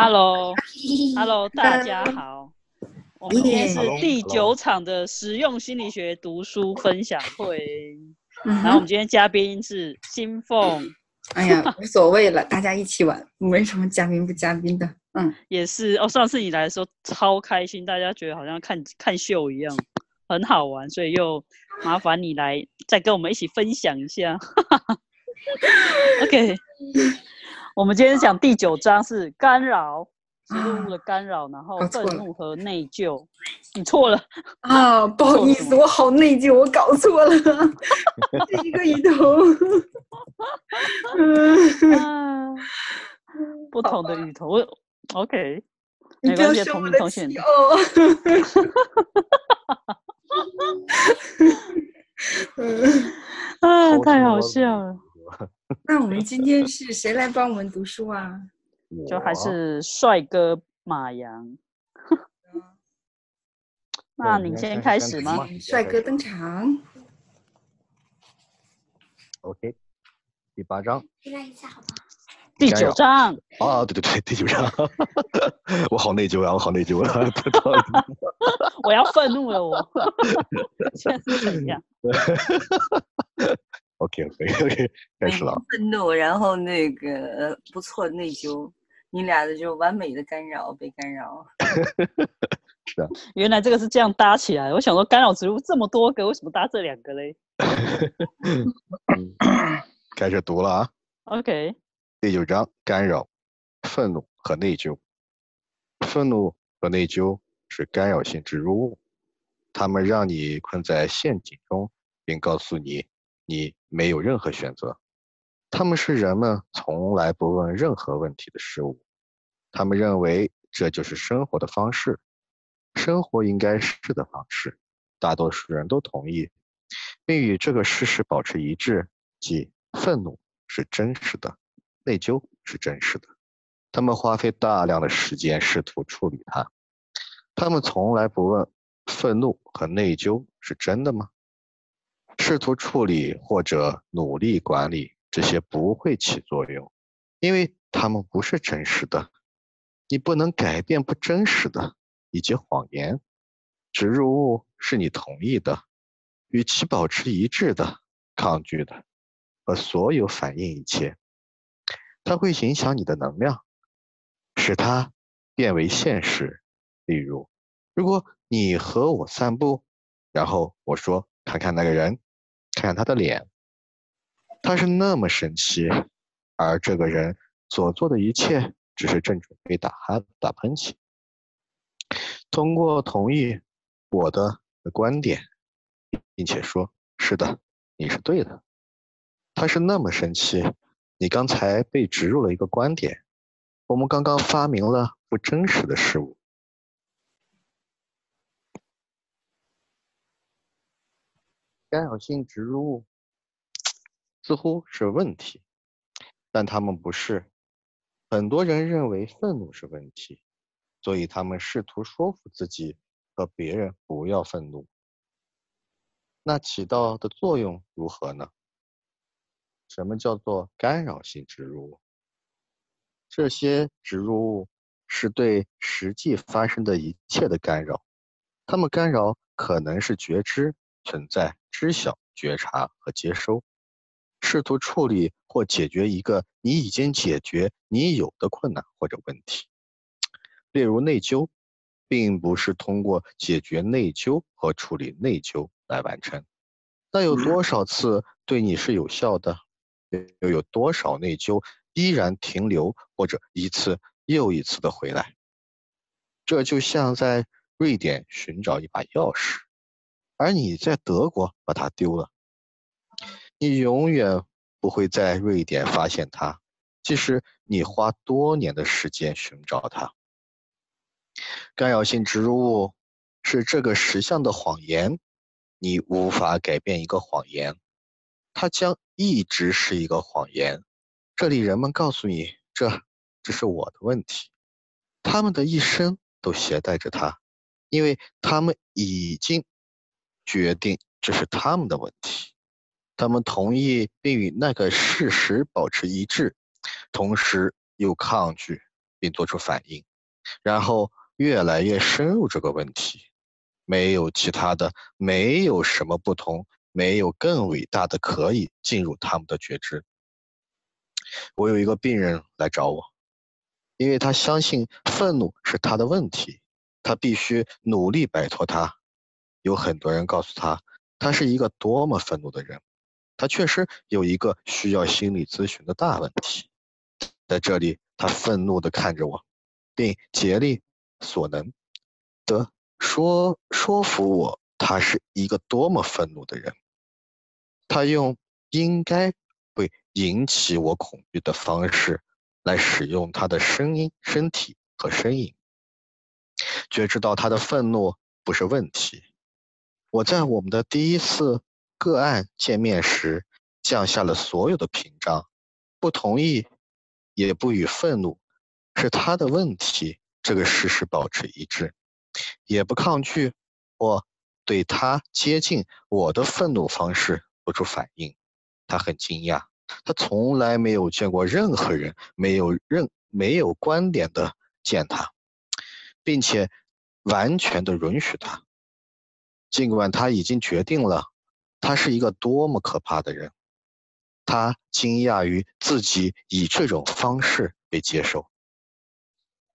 Hello，Hello，大家好。我们今天是第九场的实用心理学读书分享会，然后我们今天嘉宾是新凤。哎呀，无所谓了，大家一起玩，没什么嘉宾不嘉宾的。嗯，也是哦。上次你来的时候超开心，大家觉得好像看看秀一样，很好玩，所以又麻烦你来再跟我们一起分享一下。OK。我们今天讲第九章是 干扰，植入物的干扰，然后愤怒和内疚。你错了啊，不好意思，我好内疚，我搞错了，这一个鱼头。嗯，不同的鱼头，OK，没关系，同名同姓。哦。啊，太好笑了。那我们今天是谁来帮我们读书啊？就还是帅哥马洋。那你先开始吗？帅哥登场。OK，第八章。来一下好吗？第九章。啊，对对对，第九章。我好内疚啊，我好内疚啊！我要愤怒了，我。现在是怎样？OK，OK，OK，开始了。愤怒，然后那个不错，内疚，你俩的就完美的干扰，被干扰。是啊。原来这个是这样搭起来。我想说，干扰植物这么多个，为什么搭这两个嘞？开始读了啊。OK。第九章：干扰、愤怒和内疚。愤怒和内疚是干扰性植入物，它们让你困在陷阱中，并告诉你。你没有任何选择，他们是人们从来不问任何问题的事物，他们认为这就是生活的方式，生活应该是的方式。大多数人都同意，并与这个事实保持一致，即愤怒是真实的，内疚是真实的。他们花费大量的时间试图处理它，他们从来不问愤怒和内疚是真的吗？试图处理或者努力管理这些不会起作用，因为它们不是真实的。你不能改变不真实的以及谎言。植入物是你同意的，与其保持一致的、抗拒的和所有反应一切。它会影响你的能量，使它变为现实。例如，如果你和我散步，然后我说：“看看那个人。”看他的脸，他是那么生气，而这个人所做的一切只是正准备打哈打喷嚏。通过同意我的观点，并且说：“是的，你是对的。”他是那么生气，你刚才被植入了一个观点。我们刚刚发明了不真实的事物。干扰性植入物似乎是问题，但他们不是。很多人认为愤怒是问题，所以他们试图说服自己和别人不要愤怒。那起到的作用如何呢？什么叫做干扰性植入物？这些植入物是对实际发生的一切的干扰，它们干扰可能是觉知。存在知晓、觉察和接收，试图处理或解决一个你已经解决你有的困难或者问题。例如内疚，并不是通过解决内疚和处理内疚来完成。那有多少次对你是有效的？又有多少内疚依然停留，或者一次又一次的回来？这就像在瑞典寻找一把钥匙。而你在德国把它丢了，你永远不会在瑞典发现它，即使你花多年的时间寻找它。干扰性植入物是这个实像的谎言，你无法改变一个谎言，它将一直是一个谎言。这里人们告诉你，这这是我的问题，他们的一生都携带着它，因为他们已经。决定这是他们的问题，他们同意并与那个事实保持一致，同时又抗拒并做出反应，然后越来越深入这个问题。没有其他的，没有什么不同，没有更伟大的可以进入他们的觉知。我有一个病人来找我，因为他相信愤怒是他的问题，他必须努力摆脱它。有很多人告诉他，他是一个多么愤怒的人，他确实有一个需要心理咨询的大问题。在这里，他愤怒地看着我，并竭力所能的。说说服我，他是一个多么愤怒的人。他用应该会引起我恐惧的方式来使用他的声音、身体和身影，觉知到他的愤怒不是问题。我在我们的第一次个案见面时降下了所有的屏障，不同意，也不与愤怒是他的问题这个事实保持一致。也不抗拒我对他接近我的愤怒方式做出反应。他很惊讶，他从来没有见过任何人没有任没有观点的见他，并且完全的允许他。尽管他已经决定了他是一个多么可怕的人，他惊讶于自己以这种方式被接受，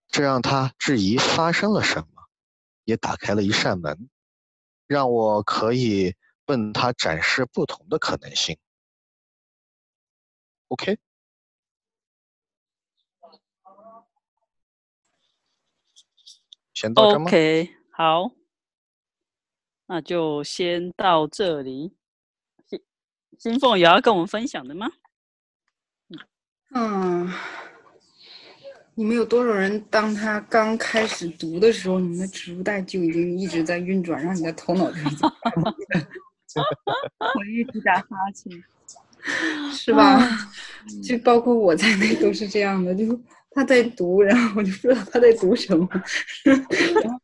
这让他质疑发生了什么。也打开了一扇门，让我可以问他展示不同的可能性。OK，先到这吗？OK，好，那就先到这里。新新凤有要跟我们分享的吗？嗯。你们有多少人？当他刚开始读的时候，你们的植物带就已经一直在运转，让你的头脑就已经我一直打哈欠，是吧？就包括我在内都是这样的，就他在读，然后我就不知道他在读什么，然后。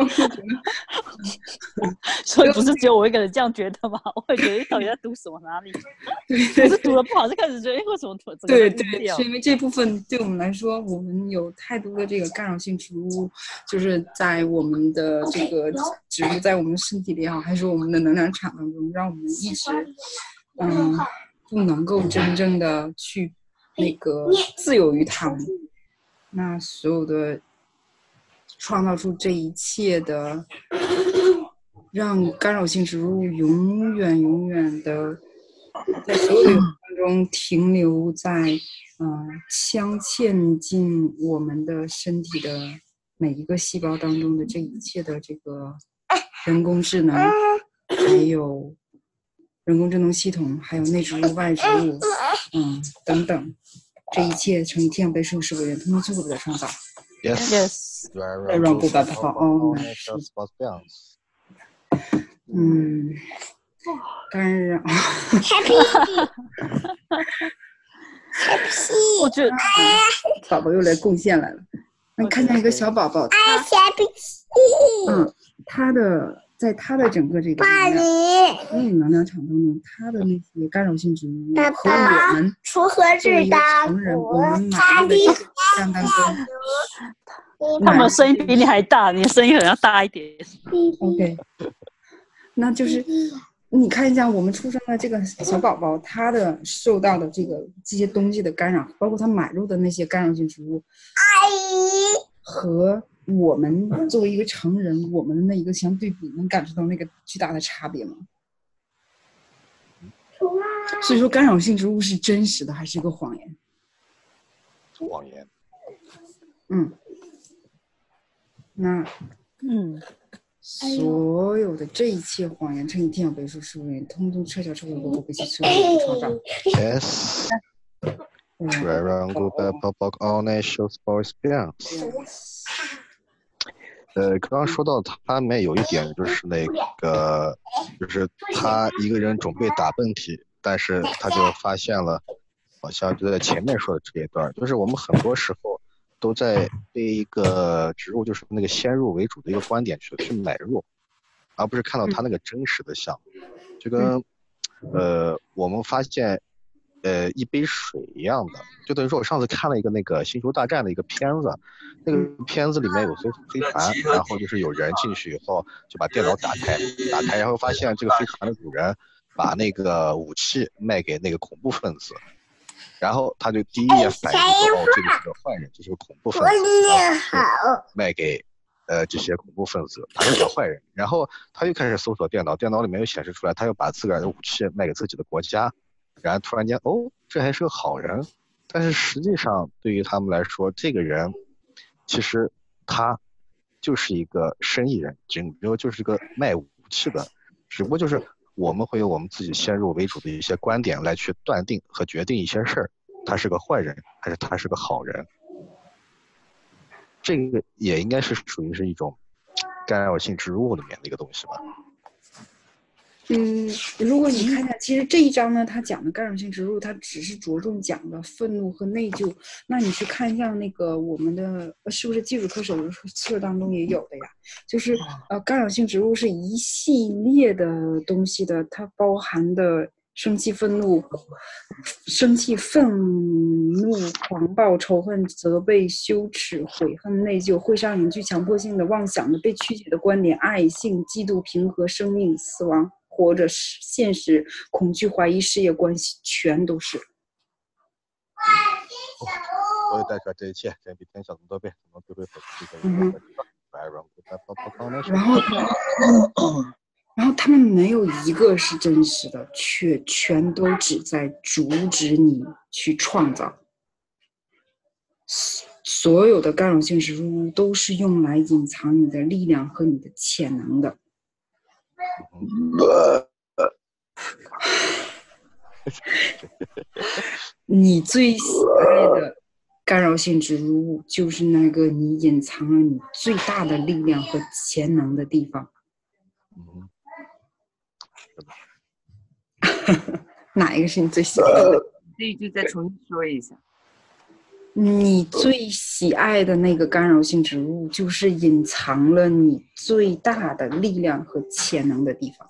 所以不是只有我一个人这样觉得吗？我也觉得到底在读什么哪里？对，是读的不好，就开始觉得为什么读？对对，是因为这部分对我们来说，我们有太多的这个干扰性植物，就是在我们的这个植物在我们身体里也好，还是我们的能量场当中，让我们一直嗯不能够真正的去那个自由于他们。那所有的。创造出这一切的，让干扰性植物永远永远的在所有当中停留在，嗯，镶嵌进我们的身体的每一个细胞当中的这一切的这个人工智能，还有人工智能系统，还有内植物、外植物，嗯，等等，这一切成天被受是为人，通过最后的创造。Yes. Run go back for all. 嗯，干扰。Happy。我觉得宝宝又来贡献来了。那看见一个小宝宝，嗯，他的。在他的整个这个嗯能量场当中，他的那些干扰性植物和我们锄禾日当午，他的相当他们声音比你还大，你的声音可能要大一点。OK，那就是你看一下我们出生的这个小宝宝，他的受到的这个这些东西的干扰，包括他买入的那些干扰性植物，阿姨和。我们作为一个成人，我们的那一个相对比，能感受到那个巨大的差别吗？所以说，干扰性植物是真实的还是一个谎言？谎言。嗯。那，嗯，所有的这一切谎言乘以天养倍数十五元，通通撤销撤回我不被其所有创造。Yes。呃，刚刚说到他里面有一点就是那个，就是他一个人准备打喷嚏，但是他就发现了，好像就在前面说的这一段，就是我们很多时候都在被一个植入，就是那个先入为主的一个观点去去买入，而不是看到他那个真实的像，就跟呃我们发现呃一杯水一样的，就等于说我上次看了一个那个星球大战的一个片子，那个片子里面有艘飞船，然后就是有人进去以后就把电脑打开，打开然后发现这个飞船的主人把那个武器卖给那个恐怖分子，然后他就第一眼反应说哦这个是个坏人，这是个恐怖分子，然后卖给。呃，这些恐怖分子，他是个坏人，然后他又开始搜索电脑，电脑里面又显示出来，他又把自个儿的武器卖给自己的国家，然后突然间，哦，这还是个好人，但是实际上对于他们来说，这个人其实他就是一个生意人，只不过就是个卖武器的，只不过就是我们会有我们自己先入为主的一些观点来去断定和决定一些事儿，他是个坏人还是他是个好人。这个也应该是属于是一种干扰性植物里面的一个东西吧。嗯，如果你看一下，其实这一章呢，它讲的干扰性植入，它只是着重讲的愤怒和内疚。那你去看一下那个我们的是不是基础课手册当中也有的呀？就是呃，干扰性植入是一系列的东西的，它包含的。生气、愤怒、生气、愤怒、狂暴、仇恨、责备、羞耻、悔恨、内疚、会上瘾、具强迫性的妄想的、被曲解的观点、爱、性、嫉妒、平和、生命、死亡、活着、现实、恐惧、怀疑、事业、关系，全都是。我也带出来这一切，天比天小这么多倍，怎么就会然后。然后他们没有一个是真实的，却全都只在阻止你去创造。所有的干扰性植入物都是用来隐藏你的力量和你的潜能的。你最喜爱的干扰性植入物，就是那个你隐藏了你最大的力量和潜能的地方。哪一个是你最喜欢的？这一句再重新说一下。你最喜爱的那个干扰性植物，就是隐藏了你最大的力量和潜能的地方。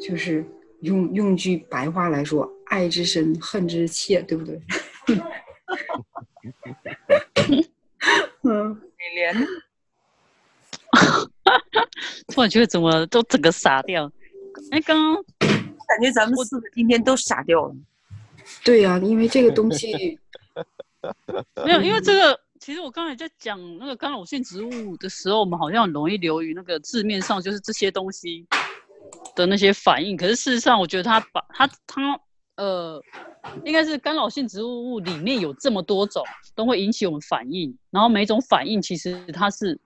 就是用用句白话来说，爱之深，恨之切，对不对？嗯，你连。突然觉得怎么都整个傻掉。哎，刚刚感觉咱们四个今天都傻掉了。对呀，因为这个东西 没有，因为这个其实我刚才在讲那个干扰性植物的时候，我们好像很容易流于那个字面上就是这些东西的那些反应。可是事实上，我觉得它把它它呃，应该是干扰性植物物里面有这么多种，都会引起我们反应。然后每种反应其实它是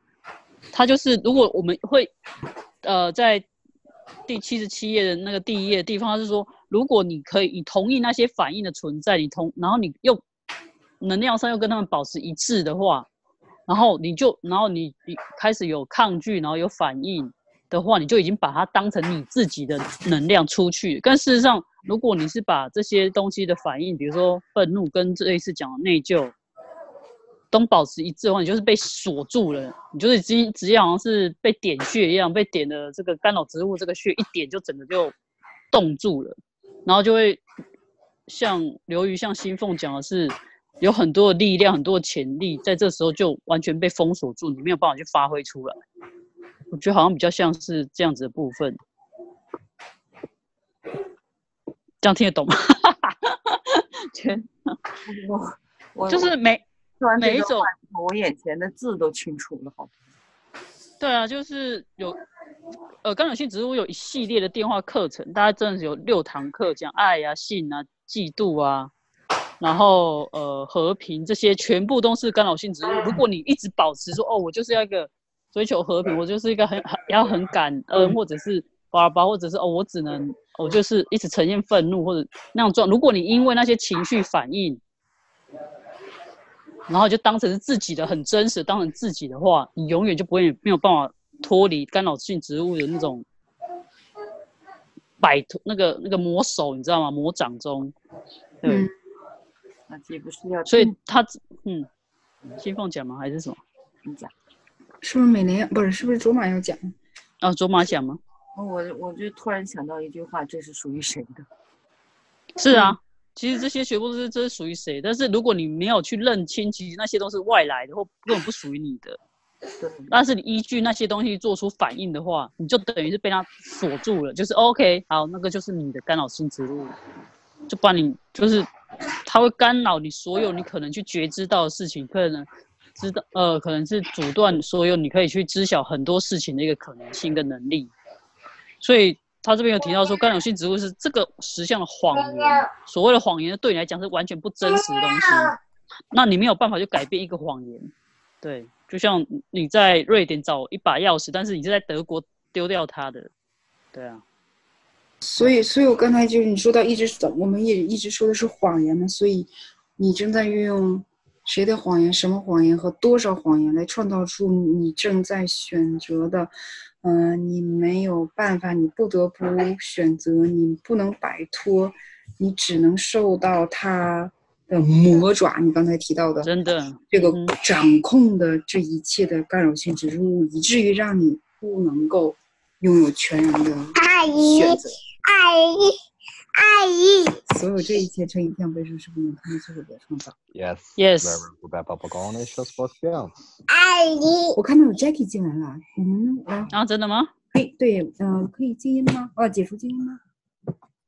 它就是如果我们会呃在。第七十七页的那个第一页地方是说，如果你可以，你同意那些反应的存在，你同，然后你又能量上又跟他们保持一致的话，然后你就，然后你你开始有抗拒，然后有反应的话，你就已经把它当成你自己的能量出去。但事实上，如果你是把这些东西的反应，比如说愤怒跟这一次讲的内疚。都保持一致的话，你就是被锁住了，你就是直直接好像是被点穴一样，被点的这个干扰植物这个穴一点就整个就冻住了，然后就会像刘瑜、像新凤讲的是，有很多的力量、很多的潜力，在这时候就完全被封锁住，你没有办法去发挥出来。我觉得好像比较像是这样子的部分，这样听得懂吗？全，我就是每。每一种，我眼前的字都清楚了，好。对啊，就是有，呃，干扰性植物有一系列的电话课程，大概真的是有六堂课，讲爱啊、性啊、嫉妒啊，然后呃和平这些，全部都是干扰性植物。如果你一直保持说，哦，我就是要一个追求和平，我就是一个很很要很感恩，或者是叭叭，或者是哦，我只能我就是一直呈现愤怒或者那样状。如果你因为那些情绪反应，然后就当成是自己的很真实，当成自己的话，你永远就不会没有办法脱离干扰性植物的那种摆脱那个那个魔手，你知道吗？魔掌中，对，那也不是要？所以他嗯，先放讲吗？还是什么？你讲，是不是美莲？不是，是不是卓玛要讲？啊，卓玛讲吗？我我就突然想到一句话，这是属于谁的？是啊，其实这些全部都是这是属于谁？但是如果你没有去认清，其实那些都是外来的，或根本不属于你的。对，但是你依据那些东西做出反应的话，你就等于是被它锁住了，就是 OK，好，那个就是你的干扰性植物，就把你就是它会干扰你所有你可能去觉知到的事情，可能知道呃，可能是阻断所有你可以去知晓很多事情的一个可能性跟能力。所以他这边有提到说，干扰性植物是这个实像的谎言，所谓的谎言对你来讲是完全不真实的东西，那你没有办法去改变一个谎言，对。就像你在瑞典找一把钥匙，但是你是在德国丢掉它的，对啊。所以，所以我刚才就是你说到一直我们也一直说的是谎言嘛，所以你正在运用谁的谎言、什么谎言和多少谎言来创造出你正在选择的，嗯，你没有办法，你不得不选择，你不能摆脱，你只能受到他。的魔爪，你刚才提到的，真的这个掌控的这一切的干扰性植入物，以至于让你不能够拥有全然的。阿姨，阿姨，所有这一切成一片为数是不能他们最后的创造。Yes. Yes. 阿姨，我看到有 Jackie 进来了，你们呃啊，真的吗？可以对，呃，可以静音吗？哦，解除静音吗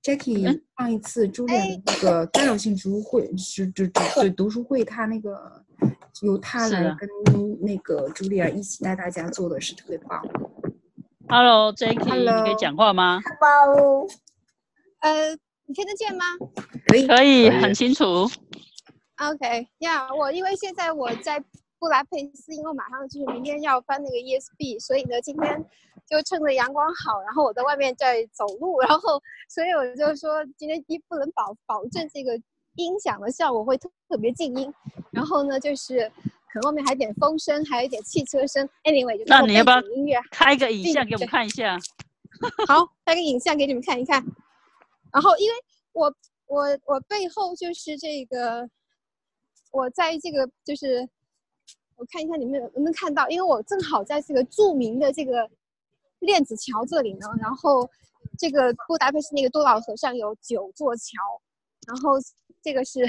？Jackie 嗯上一次朱莉的那个干扰性植物会是就就对读书会，他那个由他来跟那个朱莉亚一起带大家做的是特别棒。Hello，Jacky，你可 Hello 以讲话吗？包，呃，你听得见吗可以，可以，很清楚。？OK，呀、我因为现在我在布达佩斯，因为我马上就是明天要翻那个 ESB，所以呢，今天就趁着阳光好，然后我在外面在走路，然后所以我就说今天一不能保保证这个音响的效果会特特别静音，然后呢就是可能外面还有点风声，还有一点汽车声，anyway 那你要不要音乐开个影像给我们看一下。好，开个影像给你们看一看。然后，因为我我我背后就是这个，我在这个就是，我看一下你们能不能看到，因为我正好在这个著名的这个链子桥这里呢。然后，这个布达佩斯那个多瑙河上有九座桥，然后这个是，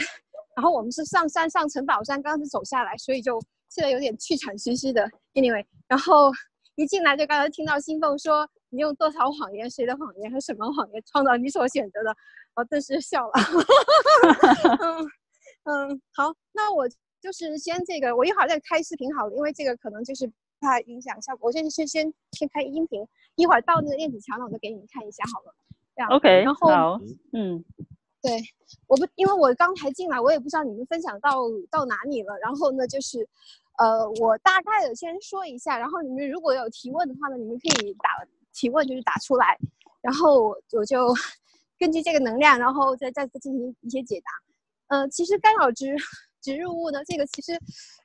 然后我们是上山上城堡山，刚刚是走下来，所以就现在有点气喘吁吁的。Anyway，然后一进来就刚才听到新凤说你用多少谎言、谁的谎言和什么谎言创造你所选择的，我顿时笑了。嗯嗯，好，那我就是先这个，我一会儿再开视频好了，因为这个可能就是怕影响效果。我先先先先开音频，一会儿到那个电子墙了，我再给你们看一下好了。这样 OK，然后，嗯，对，我不，因为我刚才进来，我也不知道你们分享到到哪里了。然后呢，就是，呃，我大概的先说一下，然后你们如果有提问的话呢，你们可以打提问，就是打出来，然后我就 根据这个能量，然后再再次进行一些解答。呃，其实干扰植植入物呢，这个其实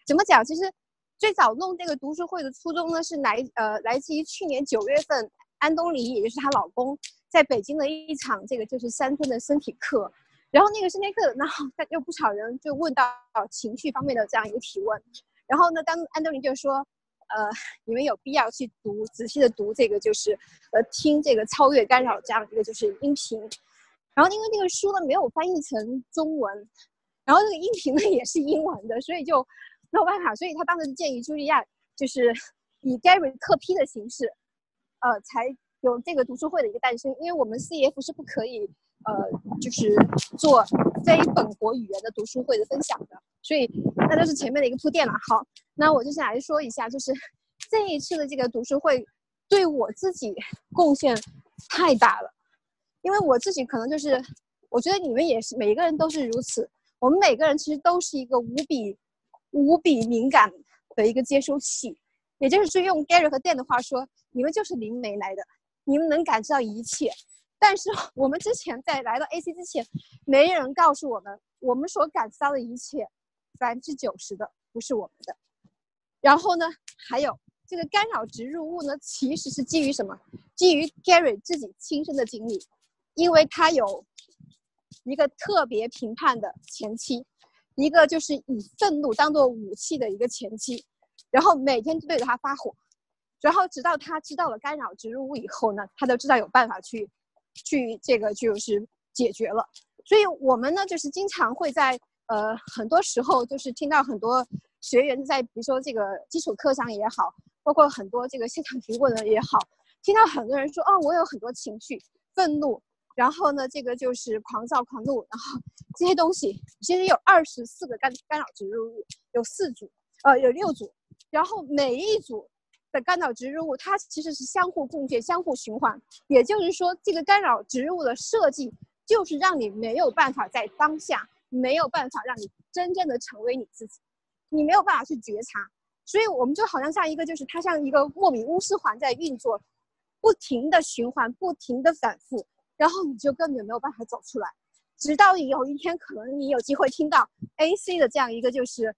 怎么讲？其实最早弄这个读书会的初衷呢，是来呃来自于去年九月份，安东尼也就是她老公在北京的一场这个就是三天的身体课，然后那个身体课，然后有不少人就问到情绪方面的这样一个提问，然后呢，当安东尼就说，呃，你们有必要去读仔细的读这个就是呃听这个超越干扰这样一个就是音频，然后因为那个书呢没有翻译成中文，然后这个音频呢也是英文的，所以就没有办法，所以他当时建议茱莉亚就是以 Gary 特批的形式，呃，才有这个读书会的一个诞生。因为我们 CF 是不可以呃，就是做非本国语言的读书会的分享的，所以那就是前面的一个铺垫了。好，那我就先来说一下，就是这一次的这个读书会对我自己贡献太大了，因为我自己可能就是，我觉得你们也是，每一个人都是如此。我们每个人其实都是一个无比无比敏感的一个接收器，也就是说，用 Gary 和 Dan 的话说，你们就是灵媒来的，你们能感知到一切。但是 我们之前在来到 AC 之前，没人告诉我们，我们所感知到的一切，百分之九十的不是我们的。然后呢，还有这个干扰植入物呢，其实是基于什么？基于 Gary 自己亲身的经历，因为他有一个特别评判的前妻，一个就是以愤怒当做武器的一个前妻，然后每天对着他发火，然后直到他知道了干扰植入物以后呢，他都知道有办法去去这个就是解决了。所以我们呢，就是经常会在呃很多时候，就是听到很多学员在，比如说这个基础课上也好，包括很多这个现场提问的也好，听到很多人说，哦，我有很多情绪，愤怒，然后呢，这个就是狂躁、狂怒，然后这些东西，其实有二十四个干干扰植入物，有四组，呃，有六组，然后每一组的干扰植入物，它其实是相互共建、相互循环。也就是说，这个干扰植入物的设计，就是让你没有办法在当下，没有办法让你真正的成为你自己，你没有办法去觉察。所以我们就好像像一个，就是它像一个莫比乌斯环在运作，不停的循环，不停的反复，然后你就根本没有办法走出来。直到有一天，可能你有机会听到 AC 的这样一个，就是，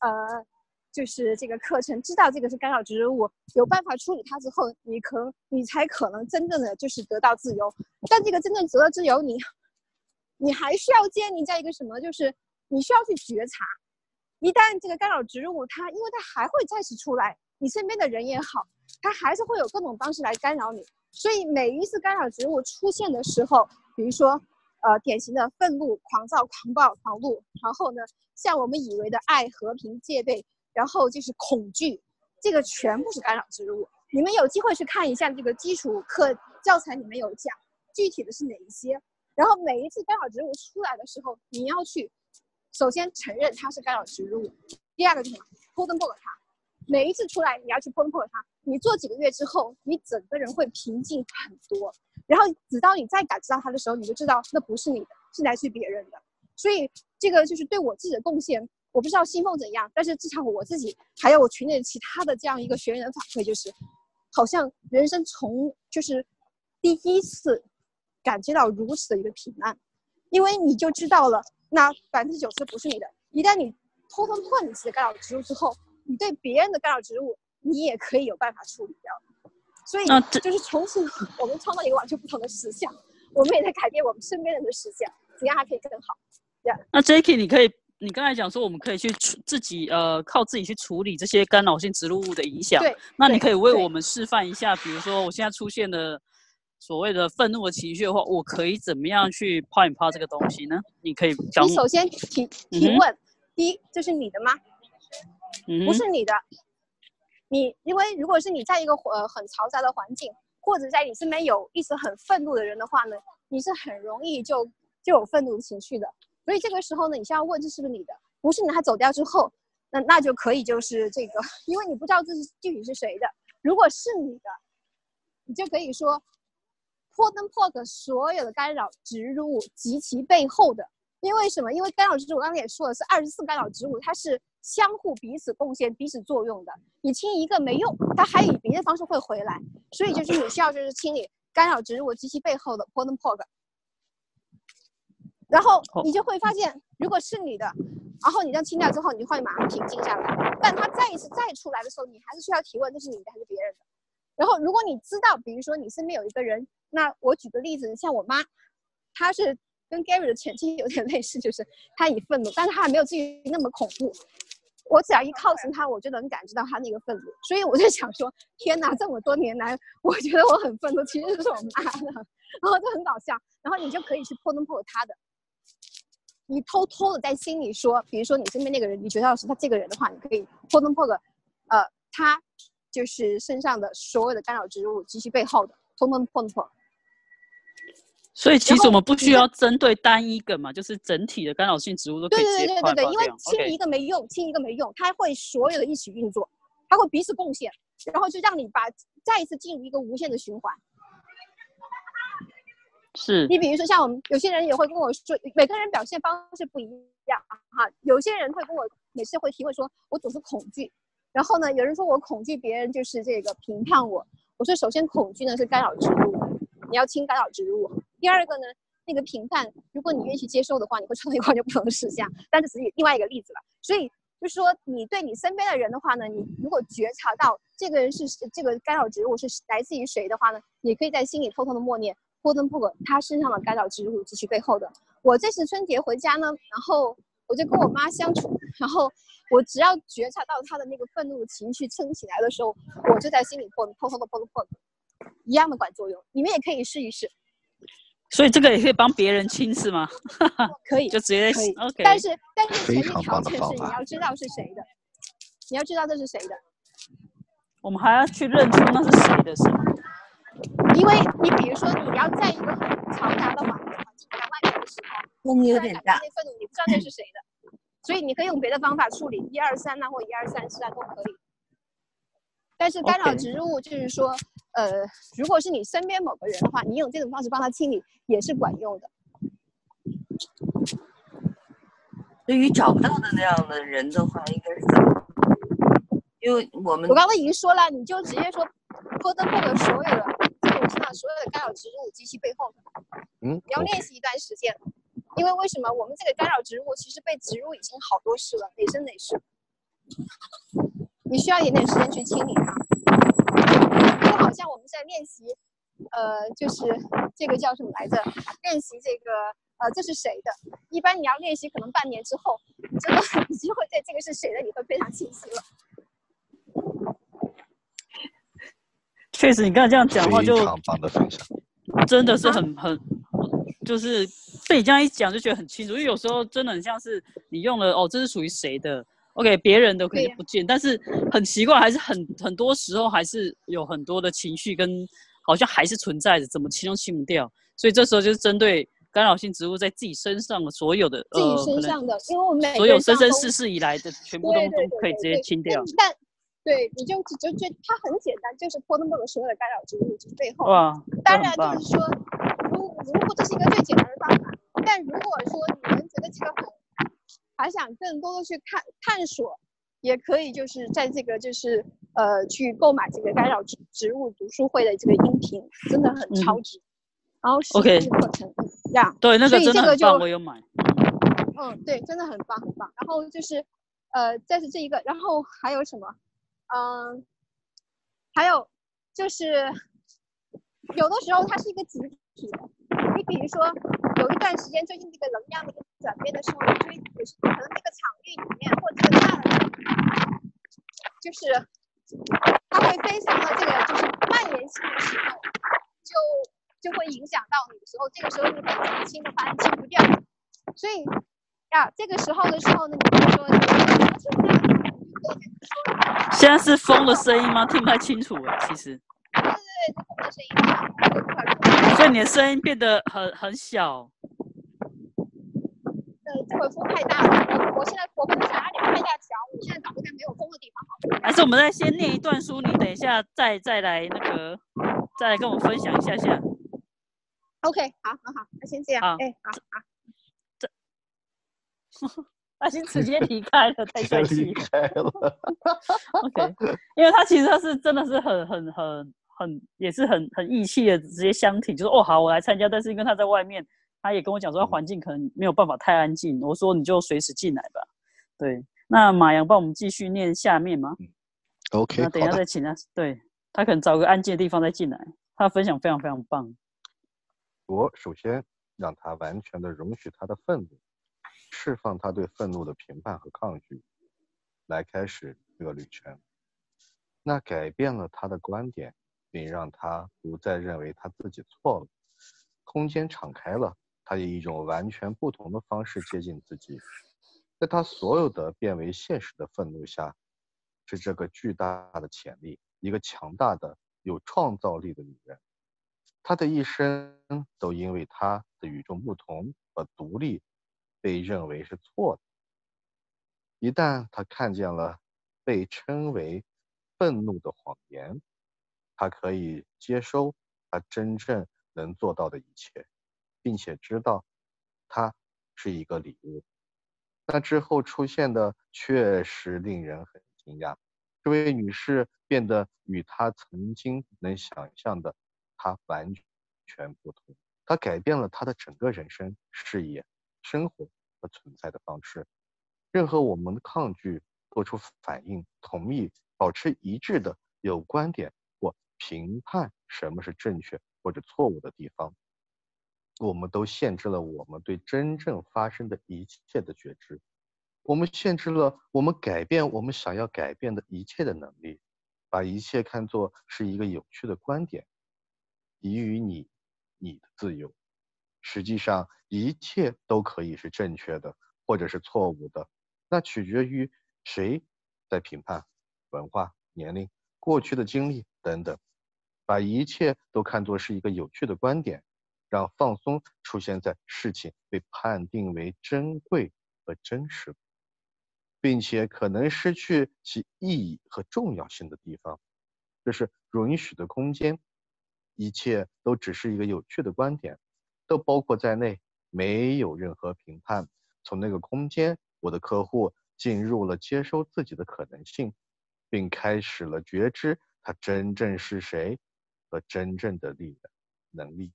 呃。就是这个课程，知道这个是干扰植物，有办法处理它之后，你可能你才可能真正的就是得到自由。但这个真正得到自由，你你还需要建立在一个什么？就是你需要去觉察。一旦这个干扰植物它，因为它还会再次出来，你身边的人也好，它还是会有各种方式来干扰你。所以每一次干扰植物出现的时候，比如说呃典型的愤怒、狂躁、狂暴、狂怒，然后呢，像我们以为的爱、和平、戒备。然后就是恐惧，这个全部是干扰植物。你们有机会去看一下这个基础课教材，里面有讲具体的是哪一些。然后每一次干扰植物出来的时候，你要去首先承认它是干扰植物，第二个就是什么？破灯破它。每一次出来，你要去破灯破它。你做几个月之后，你整个人会平静很多。然后直到你再感知到它的时候，你就知道那不是你的，是来自于别人的。所以这个就是对我自己的贡献。我不知道新凤怎样，但是至少我自己还有我群里其他的这样一个学员的反馈，就是好像人生从就是第一次感觉到如此的一个平安，因为你就知道了，那百分之九十不是你的。一旦你偷偷破你自己的干扰植物之后，你对别人的干扰植物，你也可以有办法处理掉。所以就是从此我们创造一个完全不同的实相，我们也在改变我们身边人的实相，怎样还可以更好？那 Jacky 你可以。你刚才讲说，我们可以去处自己呃，靠自己去处理这些干扰性植入物的影响。对。那你可以为我们示范一下，比如说我现在出现的所谓的愤怒的情绪的话，我可以怎么样去泡一泡这个东西呢？你可以讲。你首先提提问，第一，这是你的吗？嗯。不是你的。你因为如果是你在一个呃很嘈杂的环境，或者在你身边有一直很愤怒的人的话呢，你是很容易就就有愤怒的情绪的。所以这个时候呢，你先要问这是不是你的，不是你，他走掉之后，那那就可以就是这个，因为你不知道这是具体是谁的。如果是你的，你就可以说破灯破个所有的干扰植入物及其背后的，因为什么？因为干扰植入我刚才也说了是二十四干扰植物，它是相互彼此贡献、彼此作用的。你清一个没用，它还以别的方式会回来，所以就是你需要就是清理干扰植入物及其背后的破灯破个。然后你就会发现，如果是你的，然后你这样清掉之后，你就会马上平静下来。但他再一次再出来的时候，你还是需要提问：这是你的还是别人的？然后如果你知道，比如说你身边有一个人，那我举个例子，像我妈，她是跟 Gary 的前妻有点类似，就是她以愤怒，但是她还没有至于那么恐怖。我只要一靠近她，我就能感知到她那个愤怒。所以我就想说，天哪，这么多年来，我觉得我很愤怒，其实是我妈的，然后就很搞笑。然后你就可以去破弄破她的。你偷偷的在心里说，比如说你身边那个人，你觉得是他这个人的话，你可以破灯破个，呃，他就是身上的所有的干扰植物及其背后的，通通破破。所以其实我们不需要针对单一个嘛，就是整体的干扰性植物都可以对对对对对，因为清一个没用，清一个没用，它会所有的一起运作，它会彼此贡献，然后就让你把再一次进入一个无限的循环。是你比如说像我们有些人也会跟我说，每个人表现方式不一样啊哈。有些人会跟我每次会提问说，我总是恐惧。然后呢，有人说我恐惧别人就是这个评判我。我说首先恐惧呢是干扰植物，你要清干扰植物。第二个呢，那个评判，如果你愿意去接受的话，你会创造一个完全不同的实相。但是只是另外一个例子了。所以就是说，你对你身边的人的话呢，你如果觉察到这个人是这个干扰植物是来自于谁的话呢，你可以在心里偷偷的默念。波登破格，他身上的干扰植入及其背后的。我这次春节回家呢，然后我就跟我妈相处，然后我只要觉察到她的那个愤怒的情绪撑起来的时候，我就在心里破偷偷的破破破，一样的管作用。你们也可以试一试。所以这个也可以帮别人亲是吗？可以 就直接可以 OK。但是但是前提条件是你要知道是谁的，你要知道这是谁的，我们还要去认出那是谁的是吗？因为你比如说你要在一个很嘈杂的环环境在外面的时候，声音有点感到。那愤怒，你不知道那是谁的，所以你可以用别的方法处理，一二三呐或一二三四啊都可以。但是干扰植入物就是说，呃，如果是你身边某个人的话，你用这种方式帮他清理也是管用的。对于找不到的那样的人的话，应该是怎么？因为我们我刚刚已经说了，你就直接说波登布的所有的所有的干扰植入物及其背后，嗯你要练习一段时间。因为为什么我们这个干扰植入其实被植入已经好多次了，哪生哪世，你需要一点点时间去清理它。就好像我们在练习，呃，就是这个叫什么来着？练习这个呃，这是谁的？一般你要练习可能半年之后，你真的有机会对这个是谁的，你会非常清晰了。确实，你刚才这样讲话就非常棒的分享。真的是很很，就是被你这样一讲就觉得很清楚。因为有时候真的很像是你用了哦，这是属于谁的？OK，别人的可能对呀就不见，但是很奇怪，还是很很多时候还是有很多的情绪跟好像还是存在的，怎么清都清不掉。所以这时候就是针对干扰性植物在自己身上的所有的自己身上的，因为我所有生生世世以来的全部都都可以直接清掉。但但对，你就就就它很简单，就是波登布的所有的干扰植物就是背后。哇，当然就是说，如如果这是一个最简单的方法，但如果说你们觉得这个很还想更多的去看探索，也可以就是在这个就是呃去购买这个干扰植植物读书会的这个音频，真的很超值。然后实嗯 OK 际课程一样，对，那所个以这个就真的很棒，我有买。嗯，对，真的很棒很棒。然后就是，呃，再是这一个，然后还有什么？嗯，还有就是，有的时候它是一个集体。你比如说，有一段时间最近这个能量的一个转变的时候，你就会有时可能这个场域里面或这个大的，就是它会非常的这个就是蔓延性的时候，就就会影响到你的时候，这个时候你本身清的发现清不掉，所以呀，这个时候的时候呢，你就说你是这样，现在是风的声音吗？听不太清楚哎，其实，对对对，这风的声音，所以你的声音变得很很小。对，这会风太大了，我我现在我可能想让你看一下墙，我现在找个在没有风的地方好。还是我们再先念一段书，你等一下再再来那个，再来跟我们分享一下下。OK，好，很好，那先这样，好哎，好好。他已经直接离开了，太帅气了。OK，因为他其实他是真的是很很很很也是很很义气的，直接相挺，就是哦好，我来参加。但是因为他在外面，他也跟我讲说，他环境可能没有办法太安静。我说你就随时进来吧。对，那马阳帮我们继续念下面吗？OK，那等一。下再请他，对他可能找个安静的地方再进来。他的分享非常非常棒。我首先让他完全的容许他的愤怒，释放他对愤怒的评判和抗拒，来开始这个旅程。那改变了他的观点，并让他不再认为他自己错了。空间敞开了，他以一种完全不同的方式接近自己。在他所有的变为现实的愤怒下，是这个巨大的潜力，一个强大的、有创造力的女人。她的一生都因为她的与众不同和独立，被认为是错的。一旦他看见了被称为愤怒的谎言，他可以接收他真正能做到的一切，并且知道它是一个礼物。那之后出现的确实令人很惊讶。这位女士变得与她曾经能想象的她完全不同。她改变了她的整个人生、事业、生活和存在的方式。任何我们的抗拒、做出反应、同意、保持一致的有观点或评判什么是正确或者错误的地方，我们都限制了我们对真正发生的一切的觉知。我们限制了我们改变我们想要改变的一切的能力，把一切看作是一个有趣的观点，给予你你的自由。实际上一切都可以是正确的，或者是错误的，那取决于谁在评判文化、年龄、过去的经历等等。把一切都看作是一个有趣的观点，让放松出现在事情被判定为珍贵和真实，并且可能失去其意义和重要性的地方，这是允许的空间。一切都只是一个有趣的观点，都包括在内，没有任何评判。从那个空间，我的客户进入了接收自己的可能性，并开始了觉知他真正是谁。和真正的力量、能力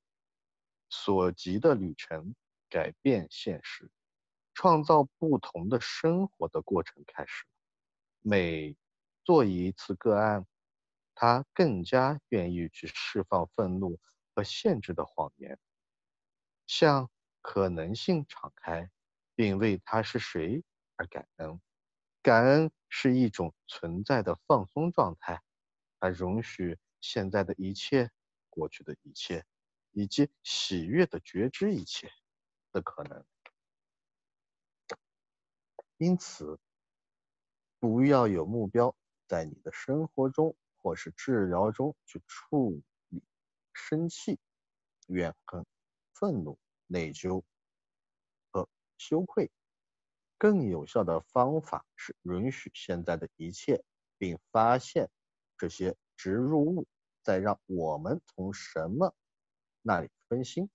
所及的旅程，改变现实，创造不同的生活的过程开始了。每做一次个案，他更加愿意去释放愤怒和限制的谎言，向可能性敞开，并为他是谁而感恩。感恩是一种存在的放松状态，它容许。现在的一切，过去的一切，以及喜悦的觉知一切的可能。因此，不要有目标，在你的生活中或是治疗中去处理生气、怨恨、愤怒、内疚和羞愧。更有效的方法是允许现在的一切，并发现这些。植入物，在让我们从什么那里分心？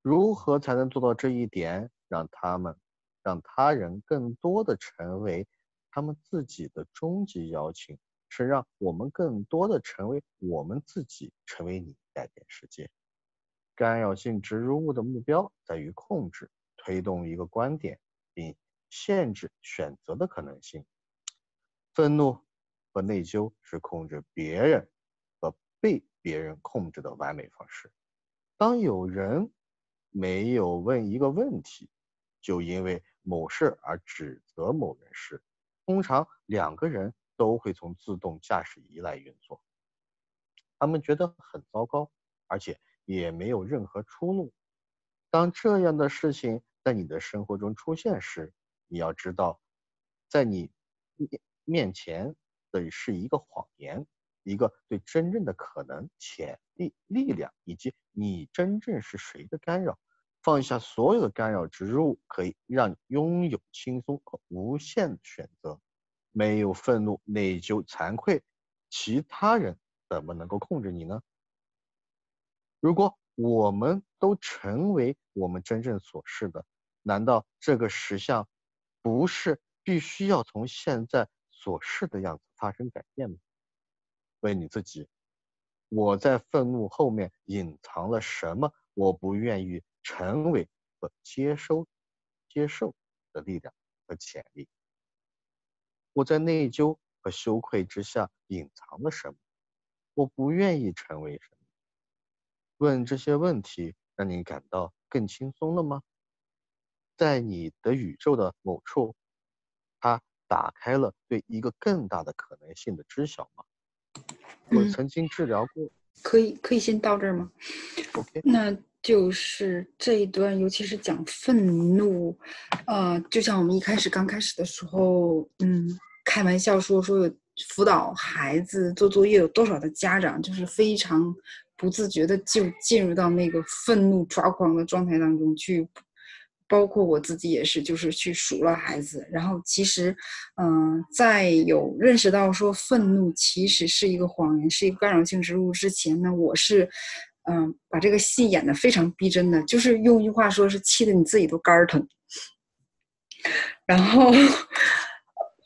如何才能做到这一点？让他们，让他人更多的成为他们自己的终极邀请，是让我们更多的成为我们自己，成为你，改变世界。干扰性植入物的目标在于控制、推动一个观点，并限制选择的可能性。愤怒。和内疚是控制别人和被别人控制的完美方式。当有人没有问一个问题，就因为某事而指责某人时，通常两个人都会从自动驾驶仪来运作。他们觉得很糟糕，而且也没有任何出路。当这样的事情在你的生活中出现时，你要知道，在你面面前。的是一个谎言，一个对真正的可能、潜力、力量以及你真正是谁的干扰。放下所有的干扰植入物，可以让你拥有轻松和无限的选择。没有愤怒、内疚、惭愧，其他人怎么能够控制你呢？如果我们都成为我们真正所是的，难道这个实相不是必须要从现在？所示的样子发生改变吗？问你自己：我在愤怒后面隐藏了什么？我不愿意成为和接收、接受的力量和潜力。我在内疚和羞愧之下隐藏了什么？我不愿意成为什么？问这些问题，让你感到更轻松了吗？在你的宇宙的某处，它。打开了对一个更大的可能性的知晓吗？我曾经治疗过，可以可以先到这儿吗？OK，那就是这一段，尤其是讲愤怒，呃，就像我们一开始刚开始的时候，嗯，开玩笑说说有辅导孩子做作业有多少的家长就是非常不自觉的就进入到那个愤怒抓狂的状态当中去。包括我自己也是，就是去数落孩子，然后其实，嗯，在有认识到说愤怒其实是一个谎言，是一个干扰性植入之前呢，我是，嗯，把这个戏演的非常逼真的，就是用一句话说是气得你自己都肝疼，然后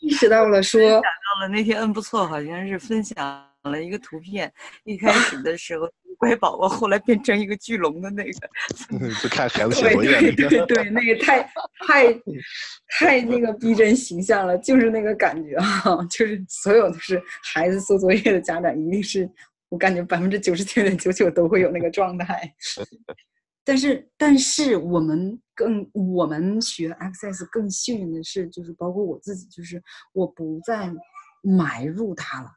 意识到了说，想到了那天嗯不错，好像是分享了一个图片，一开始的时候。乖宝宝后来变成一个巨龙的那个，就看孩子写作业对对对，那个太太太那个逼真形象了，就是那个感觉哈，就是所有都是孩子做作业的家长，一定是我感觉百分之九十九点九九都会有那个状态。但是但是我们更我们学 Access 更幸运的是，就是包括我自己，就是我不再埋入它了。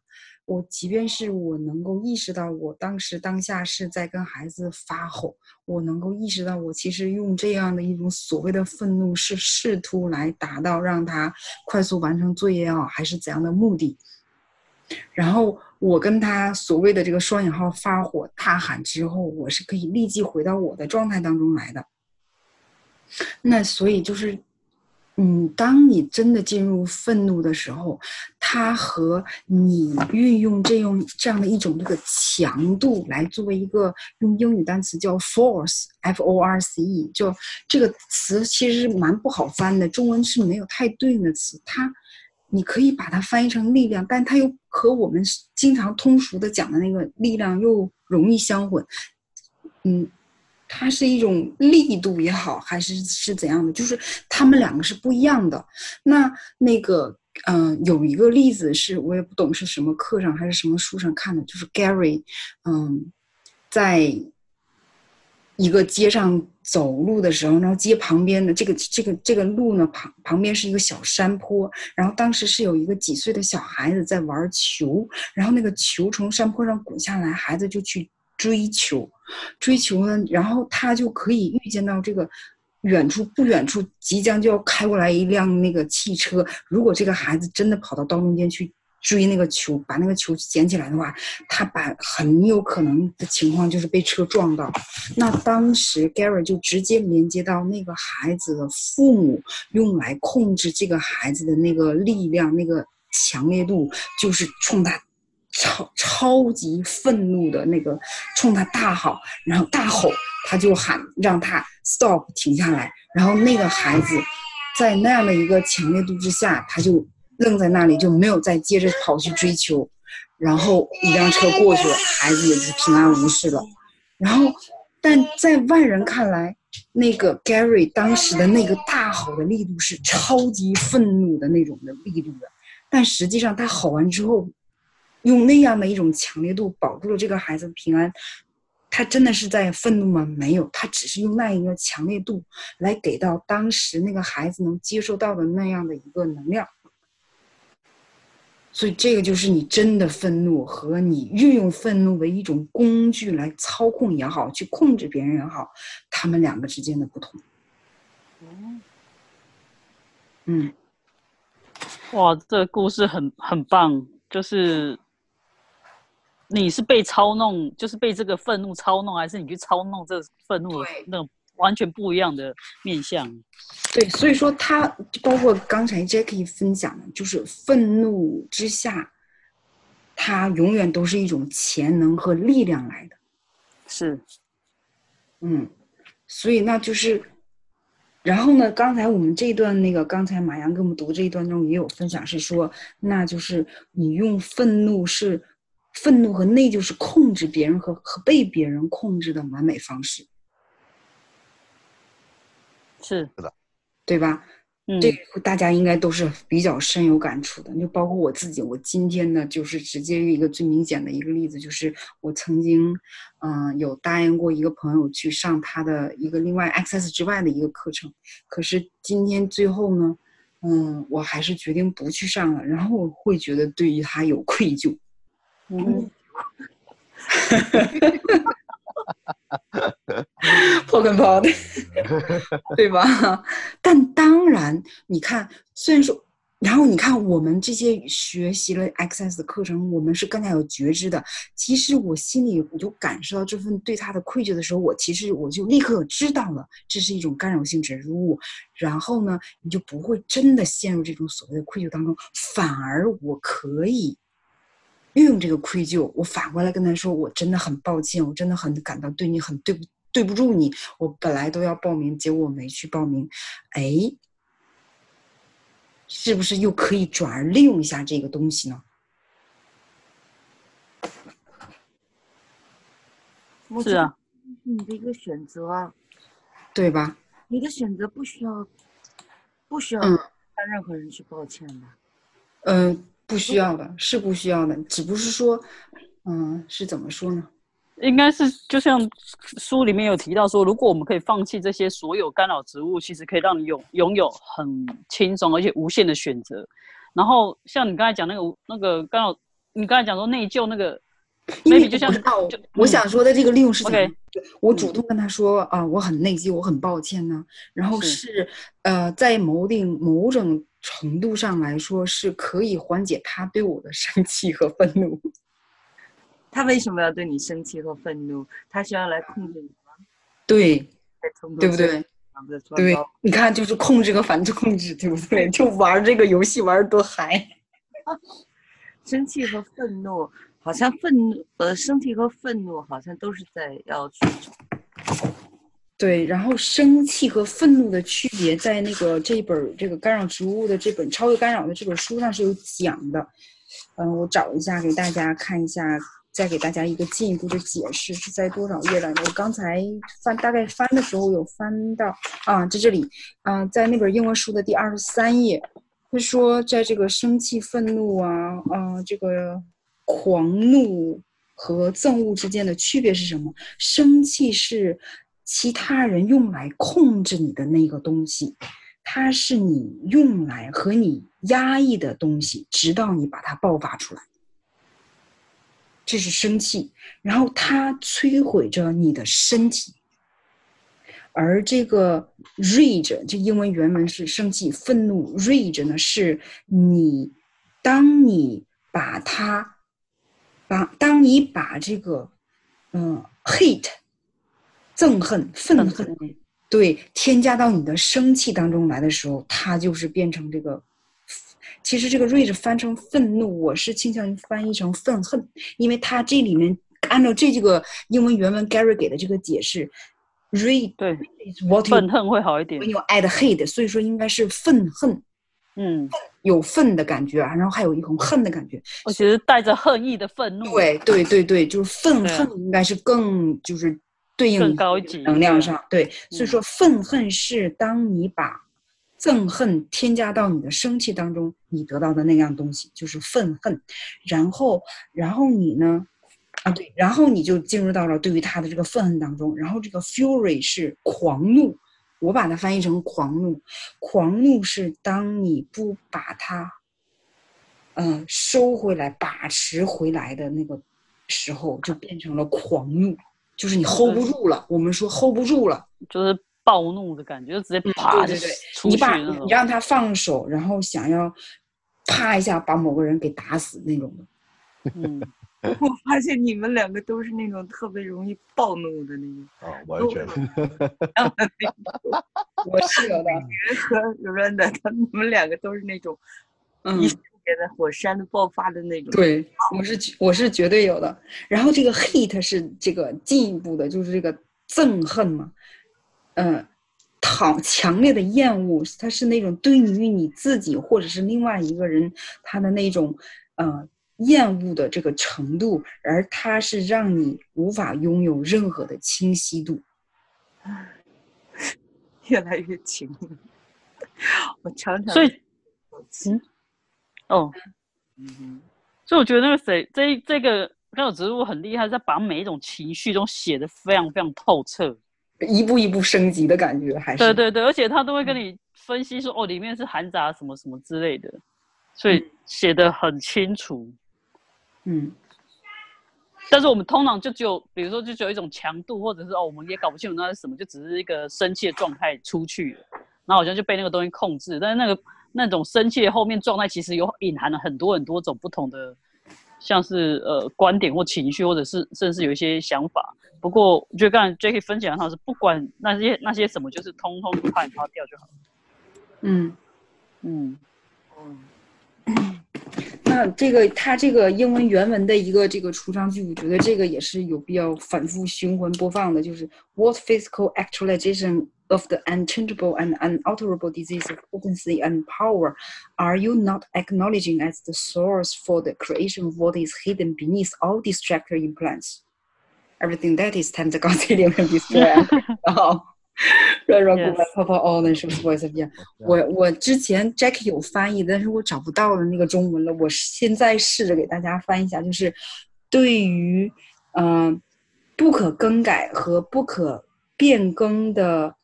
我即便是我能够意识到，我当时当下是在跟孩子发吼，我能够意识到，我其实用这样的一种所谓的愤怒，是试图来达到让他快速完成作业也好，还是怎样的目的。然后我跟他所谓的这个双引号发火大喊之后，我是可以立即回到我的状态当中来的。那所以就是。嗯，当你真的进入愤怒的时候，它和你运用这用这样的一种这个强度来作为一个用英语单词叫 force，f o r c e，就这个词其实蛮不好翻的，中文是没有太对应的词。它你可以把它翻译成力量，但它又和我们经常通俗的讲的那个力量又容易相混。嗯。它是一种力度也好，还是是怎样的？就是他们两个是不一样的。那那个，嗯，有一个例子是我也不懂是什么课上还是什么书上看的，就是 Gary，嗯，在一个街上走路的时候，然后街旁边的这个这个这个路呢旁旁边是一个小山坡，然后当时是有一个几岁的小孩子在玩球，然后那个球从山坡上滚下来，孩子就去。追求，追求呢，然后他就可以预见到这个远处不远处即将就要开过来一辆那个汽车。如果这个孩子真的跑到道中间去追那个球，把那个球捡起来的话，他把很有可能的情况就是被车撞到。那当时 Gary 就直接连接到那个孩子的父母用来控制这个孩子的那个力量、那个强烈度，就是冲他。超超级愤怒的那个，冲他大吼，然后大吼，他就喊让他 stop 停下来，然后那个孩子在那样的一个强烈度之下，他就愣在那里，就没有再接着跑去追求，然后一辆车过去了，孩子也是平安无事了。然后，但在外人看来，那个 Gary 当时的那个大吼的力度是超级愤怒的那种的力度的，但实际上他吼完之后。用那样的一种强烈度保住了这个孩子的平安，他真的是在愤怒吗？没有，他只是用那一个强烈度来给到当时那个孩子能接受到的那样的一个能量。所以这个就是你真的愤怒和你运用愤怒的一种工具来操控也好，去控制别人也好，他们两个之间的不同。嗯，哇，这个故事很很棒，就是。你是被操弄，就是被这个愤怒操弄，还是你去操弄这愤怒的那种完全不一样的面相？对，所以说他包括刚才 Jackie 分享的，就是愤怒之下，它永远都是一种潜能和力量来的。是，嗯，所以那就是，然后呢，刚才我们这一段那个，刚才马洋给我们读这一段中也有分享，是说，那就是你用愤怒是。愤怒和内疚是控制别人和和被别人控制的完美方式，是是的，对吧？嗯，这个大家应该都是比较深有感触的。就包括我自己，我今天呢，就是直接一个最明显的一个例子，就是我曾经，嗯，有答应过一个朋友去上他的一个另外 Access 之外的一个课程，可是今天最后呢，嗯，我还是决定不去上了，然后我会觉得对于他有愧疚。嗯，破跟泡的，对吧？但当然，你看，虽然说，然后你看，我们这些学习了 Access 的课程，我们是更加有觉知的。其实我心里我就感受到这份对他的愧疚的时候，我其实我就立刻知道了，这是一种干扰性植入物。然后呢，你就不会真的陷入这种所谓的愧疚当中，反而我可以。运用这个愧疚，我反过来跟他说：“我真的很抱歉，我真的很感到对你很对不对不住你。我本来都要报名，结果我没去报名。哎，是不是又可以转而利用一下这个东西呢？是啊，你的一个选择，对吧？你的选择不需要，不需要向任何人去抱歉的。嗯。不需要的，是不需要的，只不是说，嗯，是怎么说呢？应该是就像书里面有提到说，如果我们可以放弃这些所有干扰植物，其实可以让你拥拥有很轻松而且无限的选择。然后像你刚才讲那个那个干扰你刚才讲说内疚那个因为，maybe 就像我想说的这个利用是怎么 OK 样的我主嗯动跟他说啊，我很内疚，我很抱歉呢。然后是是呃，在某定某种程度上来说，是可以缓解他对我的生气和愤怒。他为什么要对你生气和愤怒？他是要来控制你吗？对，对不对？对，你看，就是控制和反控制，对不对？就玩这个游戏玩的多嗨。生气和愤怒，好像愤怒呃，生气和愤怒好像都是在要去对，然后生气和愤怒的区别，在那个这一本这个干扰植物的这本《超越干扰》的这本书上是有讲的。嗯，我找一下给大家看一下，再给大家一个进一步的解释，是在多少页来着？我刚才翻大概翻的时候有翻到啊，在这里啊，在那本英文书的第二十三页，他说在这个生气、愤怒啊啊这个狂怒和憎恶之间的区别是什么？生气是其他人用来控制你的那个东西，它是你用来和你压抑的东西，直到你把它爆发出来。这是生气，然后它摧毁着你的身体。而这个 rage，这英文原文是生气、愤怒。rage 呢，是你当你把它把当你把这个嗯、hate 憎恨、愤恨，对，添加到你的生气当中来的时候，它就是变成这个。其实这个 rage 翻成愤怒，我是倾向于翻译成愤恨，因为它这里面按照这这个英文原文 Gary 给的这个解释，rage 对。What 愤恨会好一点。you add hate，所以说应该是愤恨，嗯，有愤的感觉啊，然后还有一种恨的感觉。我觉得带着恨意的愤怒，对对对对，就是愤恨应该是更就是对应更高级能量上，对，所以嗯说愤恨是当你把憎恨添加到你的生气当中，你得到的那样东西就是愤恨，然后然后你呢？啊，对，然后你就进入到了对于他的这个愤恨当中，然后这个 fury 是狂怒，我把它翻译成狂怒，狂怒是当你不把它，嗯、收回来、把持回来的那个时候，就变成了狂怒，就是你 hold 不住了。我们说 hold 不住了，就是暴怒的感觉，就直接嗯啪就对对对，你把。你让他放手，然后想要啪一下把某个人给打死那种的。嗯，我发现你们两个都是那种特别容易暴怒的那种，啊，我也觉得，我是有的，和 Randa 他们你们两个都是那种嗯一，瞬间的火山的爆发的那种。，对，我是我是绝对有的。然后这个 hate 是这个进一步的，就是这个憎恨嘛，嗯、讨强烈的厌恶，它是那种对于你自己或者是另外一个人他的那种呃厌恶的这个程度，而它是让你无法拥有任何的清晰度。越来越轻了。我常常所以嗯哦，嗯哼所以我觉得那个谁，这这个干扰植物很厉害，在把每一种情绪都写的非常非常透彻。一步一步升级的感觉，还是对对对，而且他都会跟你分析说，哦，里面是含杂什么什么之类的，所以写的很清楚。嗯但是我们通常就只有，比如说就只有一种强度，或者是哦，我们也搞不清楚那是什么，就只是一个生气的状态出去了，然后好像就被那个东西控制。但是那个那种生气的后面状态，其实有隐含了很多很多种不同的，像是呃观点或情绪，或者是甚至有一些想法。不过我觉得刚才 Jackie 分享的是，不管那些那些什么，就是通通怕抛掉就好。嗯。嗯，嗯，那这个它这个英文原文的一个这个出章句，我觉得这个也是有必要反复循环播放的，就是 What physical actualization of the unchangeable and unalterable disease of potency and power are you not acknowledging as the source for the creation of what is hidden beneath all distractor implants? Everything that is times concealing and destroy. 然后。软软骨 Yes. 白泡泡 all the shows voice of yeah，我我之前 Jack 有翻译，但是我找不到了那个中文了。我现在试着给大家翻译一下，就是对于嗯、呃不可更改和不可变更的 啊，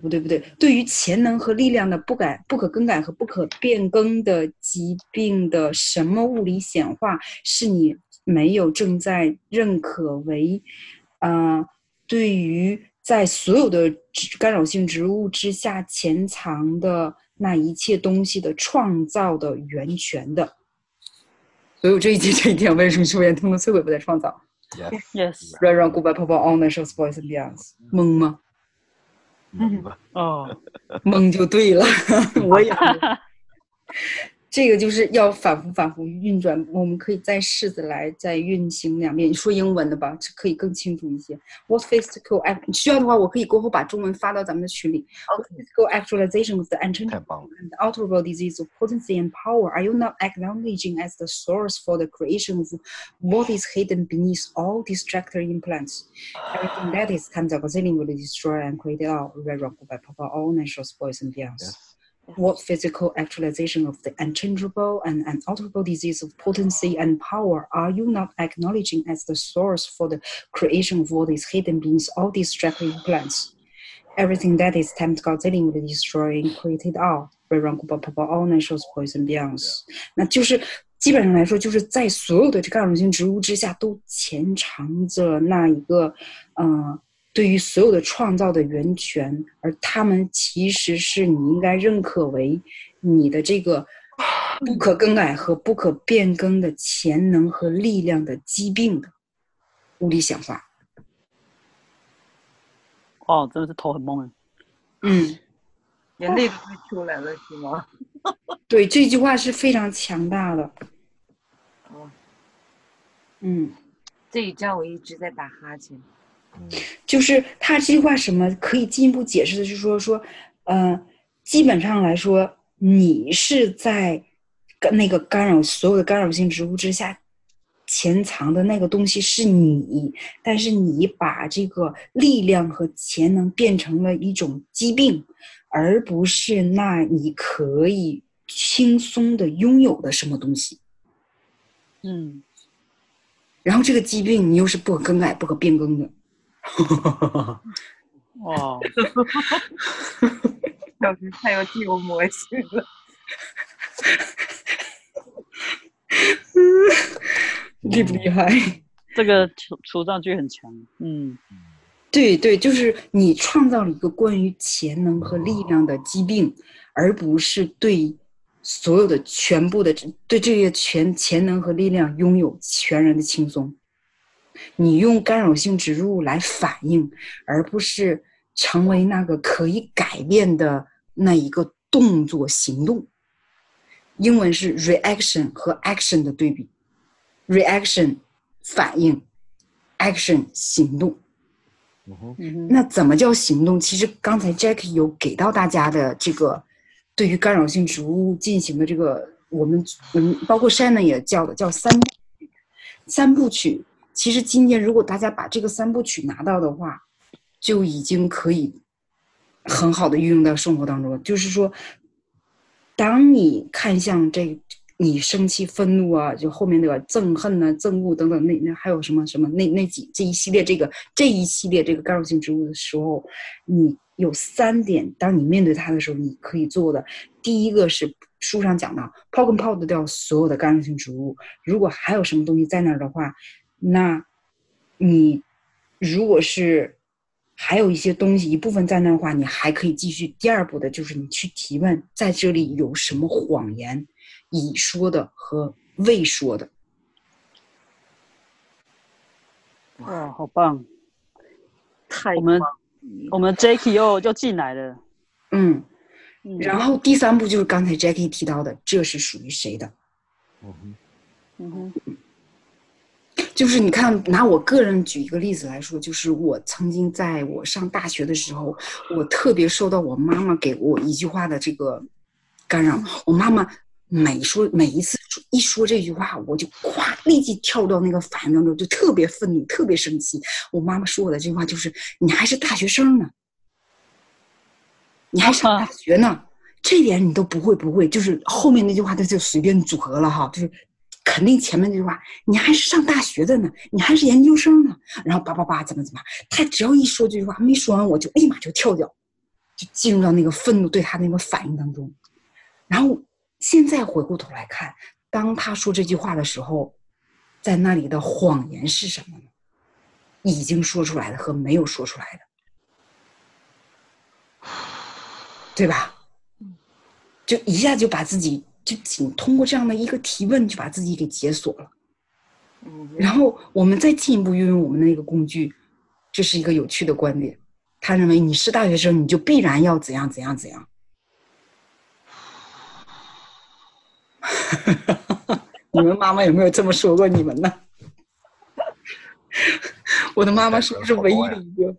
不对不对，对于潜能和力量的不改、不可更改和不可变更的疾病的什么物理显化，是你没有正在认可为，啊、对于在所有的植干扰性植物之下潜藏的那一切东西的创造的源泉的。所以我这一节这一点为什么出现通通摧毁不再创造？Yes，Yes，软软骨白泡泡 on the shows boys and beyonds，懵吗？嗯哦，懵就对了，我也懵这个就是要反复反复运转，我们可以再试着来再运行两遍。你说英文的吧，这可以更清楚一些。What physical act？需要的话，我可以过后把中文发到咱们的群里。What physical actualization of the 太 unchangeable 棒了。 and alterable disease of potency and power are you not acknowledging as the source for the creation of what is hidden beneath all distractor implants? Everything that is times auxiliary will destroy and create it all, red rock by papa, all natural spoils and beyonds. Yes. What physical actualization of the unchangeable and unalterable disease of potency and power are you not acknowledging as the source for the creation of what is hidden beneath all distractor implants? Everything that is tempted God dealing with destroy and create it all. 会让古巴泡泡 all nations poison beyonds，那就是基本上来说，就是在所有的这干扰性植物之下，都潜藏着那一个，呃， 对于所有的创造的源泉，而他们其实是你应该认可为你的这个不可更改和不可变更的潜能和力量的疾病的物理显化。哦，真的是头很懵哎。嗯，眼泪都快出来了，是吗？对，这句话是非常强大的。哦，嗯。这一站我一直在打哈欠。就是他这句话什么可以进一步解释的，就是说说，呃，基本上来说，你是在干那个干扰所有的干扰性植物之下潜藏的那个东西是你，但是你把这个力量和潜能变成了一种疾病，而不是那你可以轻松的拥有的什么东西。嗯，然后这个疾病你又是不可更改、不可变更的。哈哈哈哇，老师太有具有魔性了。厉不厉害？这个除除障句很强。嗯，对对，就是你创造了一个关于潜能和力量的疾病，而不是对所有的全部的对这些全潜能和力量拥有全然的轻松。你用干扰性植入来反应，而不是成为那个可以改变的那一个动作行动。英文是 reaction 和 action 的对比，reaction 反应，action 行动。那怎么叫行动？其实刚才 Jackie 有给到大家的这个对于干扰性植物进行的这个，我们嗯，包括 Shannon 也叫的叫三部曲。三部曲，其实今天如果大家把这个三部曲拿到的话，就已经可以很好的运用到生活当中了。就是说，当你看向这你生气、愤怒啊，就后面那个憎恨呐、憎恶等等，那那还有什么什么那那几这一系列这个这一系列这个干扰性植物的时候，你有三点，当你面对它的时候，你可以做的。第一个是书上讲到，抛跟抛的掉所有的干扰性植物。如果还有什么东西在那儿的话，那你如果是还有一些东西一部分在那儿的话，你还可以继续。第二步的就是你去提问，在这里有什么谎言，已说的和未说的。哇，好棒！太我们我们 Jacky 又又进来了。嗯，嗯然后第三步就是刚才 Jackie 提到的，这是属于谁的？嗯哼，嗯哼，就是你看，拿我个人举一个例子来说，就是我曾经在我上大学的时候，我特别受到我妈妈给我一句话的这个干扰。我妈妈每说每一次一说这句话，我就咵立即跳到那个反应当中，就特别愤怒，特别生气。我妈妈说我的这句话就是：“你还是大学生呢，你还上大学呢，这点你都不会不会。”就是后面那句话，他就随便组合了哈，就是肯定前面那句话，你还是上大学的呢，你还是研究生呢，然后叭叭叭怎么怎么，他只要一说这句话，没说完我就立马就跳掉，就进入到那个愤怒对他那个反应当中。然后现在回过头来看，当他说这句话的时候，在那里的谎言是什么呢？已经说出来的和没有说出来的，对吧？就一下就把自己就仅通过这样的一个提问就把自己给解锁了。嗯，然后我们再进一步运用我们的那个工具，这是一个有趣的观点。他认为你是大学生，你就必然要怎样怎样怎样。你们妈妈有没有这么说过你们呢？我的妈妈是不是唯一的一个？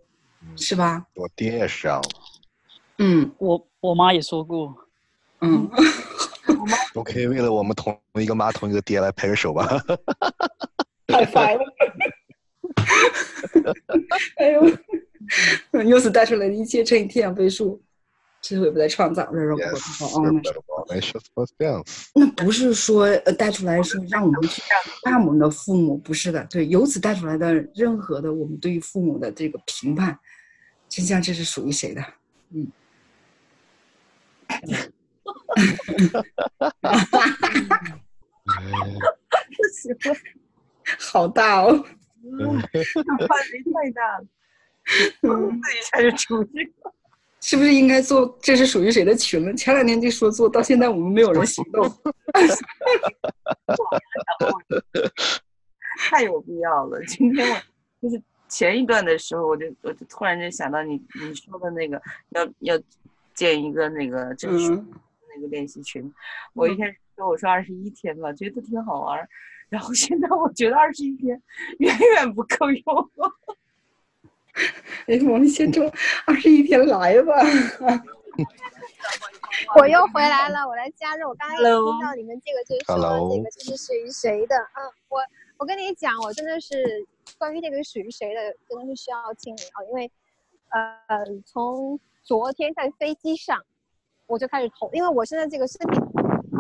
是吧？我爹也是啊，嗯我我妈也说过，嗯，都可以为了我们同一个妈同一个爹来拍个手吧。太烦了。哎呦，由此带出来的一切乘以天养倍数，智慧不再创造，人人不 Yes, 会创造。哦，那不是说呃带出来说让我们去看我们的父母，不是的。对，由此带出来的任何的我们对于父母的这个评判，真相这是属于谁的？嗯。好大哦！范围太大了，嗯，这一下就出去了。是不是应该做这是属于谁的群了？前两天就说做到现在我们没有人行动。太有必要了。今天我就是前一段的时候，我就我就突然间想到你你说的那个要要建一个那个就是嗯那个练习群。我一开始说我说二十一天吧，觉得挺好玩儿，然后现在我觉得二十一天远远不够用。哎，我们先从二十一天来吧。我又回来了，我来加入。我刚才听到你们这个就是这个就是属于谁的，嗯，我我跟你讲，我真的是关于这个属于谁的，真的是需要清理啊，因为呃，从昨天在飞机上我就开始头，因为我现在这个身体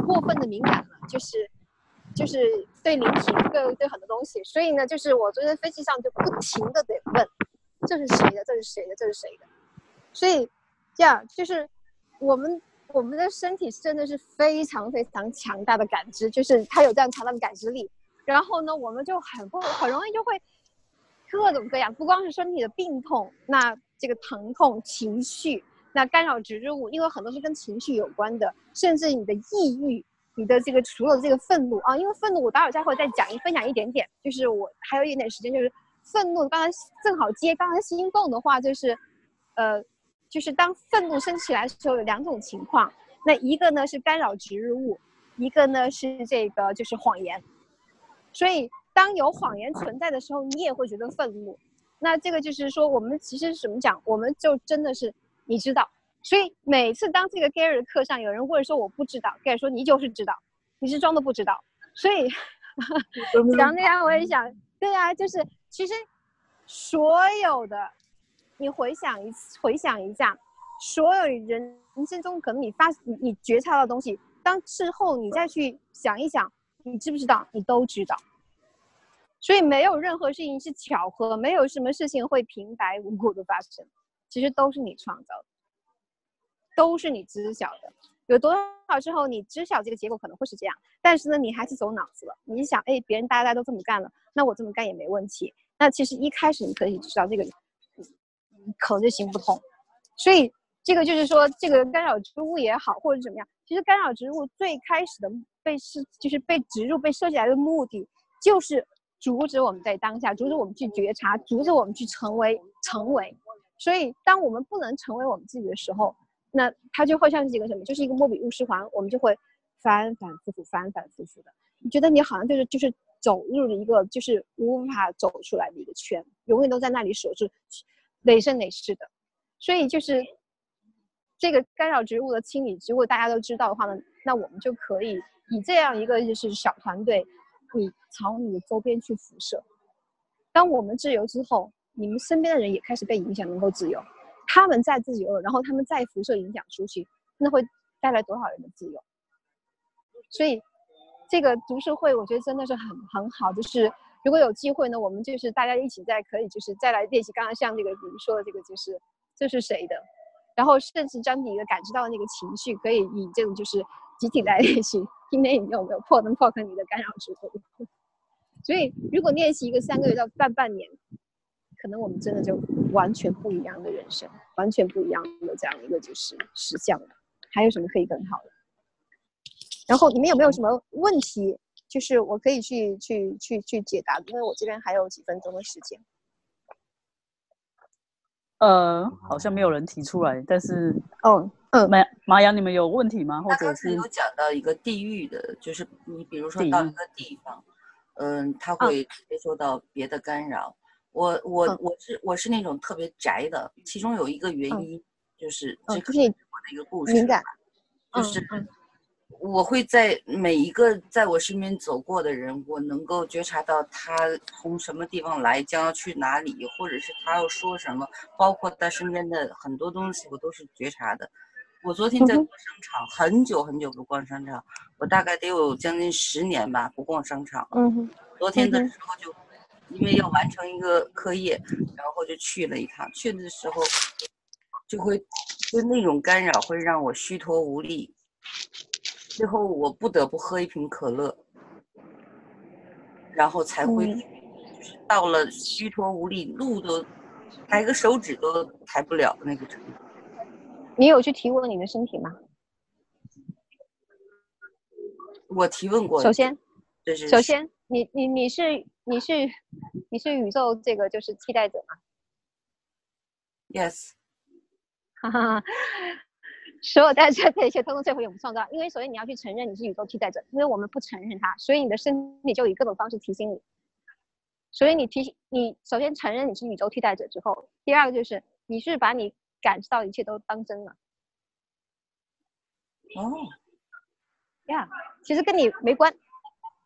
过分的敏感了，就是就是对灵体对对很多东西，所以呢，就是我昨天飞机上就不停的得问，这是谁的，这是谁的，这是谁的，所以这样就是我们我们的身体真的是非常非常强大的感知，就是它有这样强大的感知力。然后呢，我们就很不很容易就会各种各样，不光是身体的病痛，那这个疼痛、情绪，那干扰植入物，因为很多是跟情绪有关的，甚至你的抑郁，你的这个除了这个愤怒啊，因为愤怒我待会儿再会再讲一分享一点点，就是我还有一点点时间，就是愤怒，刚才正好接刚才心动的话，就是呃，就是当愤怒升起来的时候有两种情况，那一个呢是干扰植入物，一个呢是这个就是谎言。所以当有谎言存在的时候，你也会觉得愤怒。那这个就是说，我们其实怎么讲，我们就真的是你知道。所以每次当这个 Gary 的课上有人问说我不知道，Gary 说你就是知道，你是装的不知道。所以 讲那样我也想，对啊，就是其实所有的，你回想一次，回想一下，所有人人生中可能你发你你觉察到的东西，当事后你再去想一想，你知不知道？你都知道。所以没有任何事情是巧合，没有什么事情会平白无故的发生，其实都是你创造的，都是你知晓的。有多少之后你知晓这个结果可能会是这样，但是呢，你还是走脑子了。你想，哎，别人大家都这么干了，那我这么干也没问题。那其实一开始你可以知道这个，可能就行不通。所以这个就是说，这个干扰植物也好，或者怎么样，其实干扰植物最开始的被是就是被植入、被设计来的目的，就是阻止我们在当下，阻止我们去觉察，阻止我们去成为成为。所以，当我们不能成为我们自己的时候，那它就会像是一个什么，就是一个莫比乌斯环，我们就会反反复复、反反复复的。你觉得你好像就是就是走入了一个就是无法走出来的一个圈，永远都在那里守住，累生累世的。所以就是这个干扰植物的清理，如果大家都知道的话呢，那我们就可以以这样一个就是小团队，你朝你的周边去辐射。当我们自由之后，你们身边的人也开始被影响，能够自由。他们再自由了，然后他们再辐射影响出去，那会带来多少人的自由？所以，这个读书会我觉得真的是很很好。就是如果有机会呢，我们就是大家一起再可以就是再来练习。刚刚像这个你说的这个，就是这是谁的？然后甚至将你的感知到的那个情绪，可以以这种就是集体来练习，今天你有没有破能破开你的干扰之物？所以如果练习一个三个月到半半年，可能我们真的就完全不一样的人生，完全不一样的这样一个就是实相了。还有什么可以更好的？然后你们有没有什么问题？就是我可以去去去去解答，因为我这边还有几分钟的时间。呃，好像没有人提出来，但是哦，嗯，马马阳，你们有问题吗？或者是有讲到一个地域的，就是你比如说到一个地方，嗯，他会接受到别的干扰。我我嗯。我是我是那种特别宅的，其中有一个原嗯。因就是嗯这个就是我的一个故事敏感，就嗯是嗯。我会在每一个在我身边走过的人，我能够觉察到他从什么地方来，将要去哪里，或者是他要说什么，包括他身边的很多东西，我都是觉察的。我昨天在逛商场，很久很久不逛商场，我大概得有将近十年吧不逛商场了。嗯哼。昨天的时候就因为要完成一个课业，然后就去了一趟。去的时候就会就那种干扰会让我虚脱无力，最后我不得不喝一瓶可乐，然后才会到了虚脱无力，路都抬个手指都抬不了的那个程度。你有去提问你的身体吗？我提问过，首先，这是首先，你你你是你是你是宇宙这个就是替代者吗？yes，哈哈哈，所有带着这一切，通通摧毁我们创造。因为首先你要去承认你是宇宙替代者，因为我们不承认它，所以你的身体就以各种方式提醒你。所以你提醒你首先承认你是宇宙替代者之后，第二个就是你是把你感知到的一切都当真了哦，呀其实跟你没关，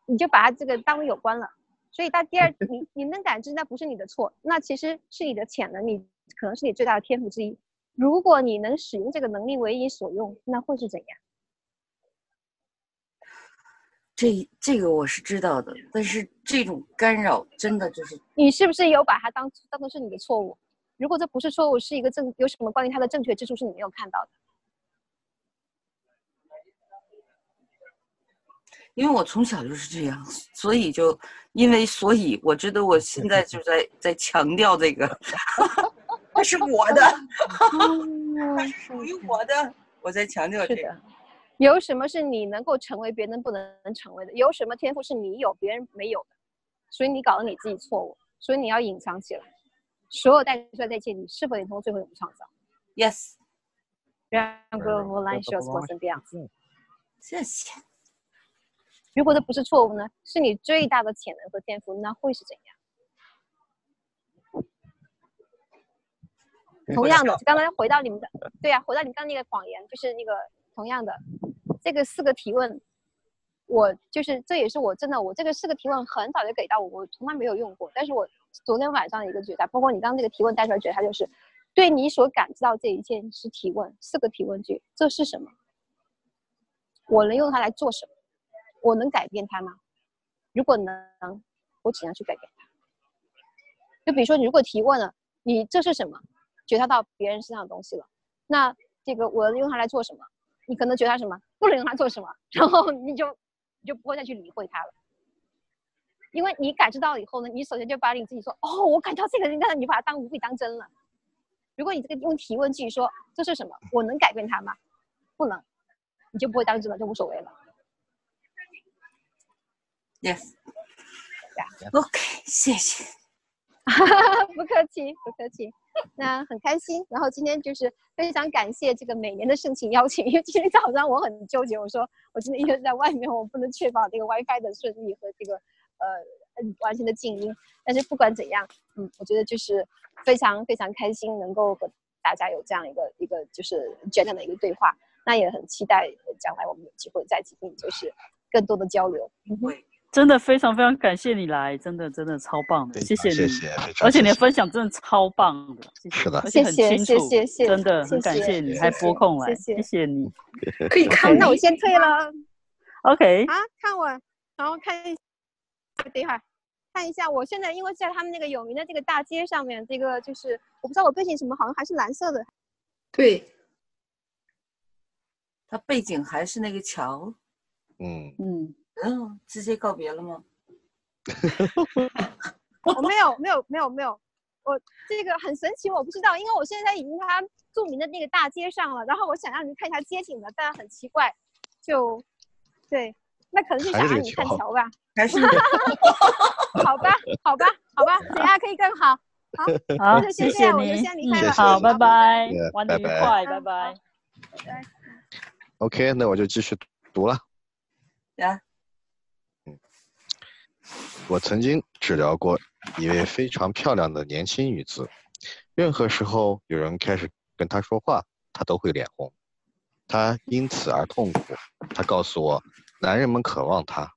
你就把它这个当有关了。所以到第二，你你能感知那不是你的错，那其实是你的潜能，你可能是你最大的天赋之一。如果你能使用这个能力为你所用，那会是怎样？这这个我是知道的，但是这种干扰真的就是你是不是有把它当当做是你的错误？如果这不是错误，是一个正有什么关于它的正确之处是你没有看到的？因为我从小就是这样，所以就因为所以，我觉得我现在就在在强调这个，它是我的，它是属于我的，我在强调这个。有什么是你能够成为别人不能成为的？有什么天赋是你有别人没有的？所以你搞得你自己错误，所以你要隐藏起来。所有带出来的一切，你是否也通过最后永不创造？Yes，让各无来修过身边。谢谢。如果这不是错误呢？是你最大的潜能和天赋，那会是怎样？同样的，刚才回到你们的，对呀、回到你们刚刚那个谎言，就是那个同样的，这个四个提问，我就是这也是我真的，我这个四个提问很早就给到我，我从来没有用过，但是我昨天晚上的一个觉察，包括你刚刚这个提问带出来觉察，就是对你所感知到这一切是提问，四个提问句，这是什么？我能用它来做什么？我能改变它吗？如果能，我怎样去改变它？就比如说，你如果提问了，你这是什么？觉察到别人身上的东西了，那这个我用它来做什么？你可能觉察什么，不能用它做什么，然后 你就你就不会再去理会它了，因为你感知到以后呢，你首先就把你自己说，哦，我感到这个，你看你把它当无比当真了。如果你这个用提问句说这是什么，我能改变它吗？不能，你就不会当真了，就无所谓了。Yes。OK，谢谢。不客气，不客气。那很开心，然后今天就是非常感谢这个每年的盛情邀请，因为今天早上我很纠结，我说我今天一个人在外面，我不能确保这个 WiFi 的顺利和这个呃嗯完全的静音。但是不管怎样，嗯，我觉得就是非常非常开心能够和大家有这样一个一个就是简短的一个对话，那也很期待将来我们有机会再进行就是更多的交流。嗯哼真的非常非常感谢你来，真的真的超棒的，谢谢你，谢谢，而且你的分享真的超棒的，谢谢是的而且很谢谢清楚，谢谢谢真的很感谢谢你还谢谢拨空来，谢谢谢谢你。可以看那我先退了。OK，啊，看我，然后看一，等一会儿看一下，我现在因为在他们那个有名的这个大街上面，这个就是我不知道我背景什么，好像还是蓝色的，对，它背景还是那个桥，嗯，嗯，嗯，直接告别了吗？我没有没有没有没有，我这个很神奇，我不知道，因为我现在已经在它著名的那个大街上了，然后我想让你们看一下街景的，但很奇怪，就对，那可能是想让你看桥桥吧，还是好吧好吧好吧，等下可以更好？好，好，那就先这谢谢你样我就先，离嗯开了好，拜拜玩的拜拜愉快，拜嗯拜。OK，那我就继续读了。呀，我曾经治疗过一位非常漂亮的年轻女子，任何时候有人开始跟她说话，她都会脸红，她因此而痛苦。她告诉我，男人们渴望她，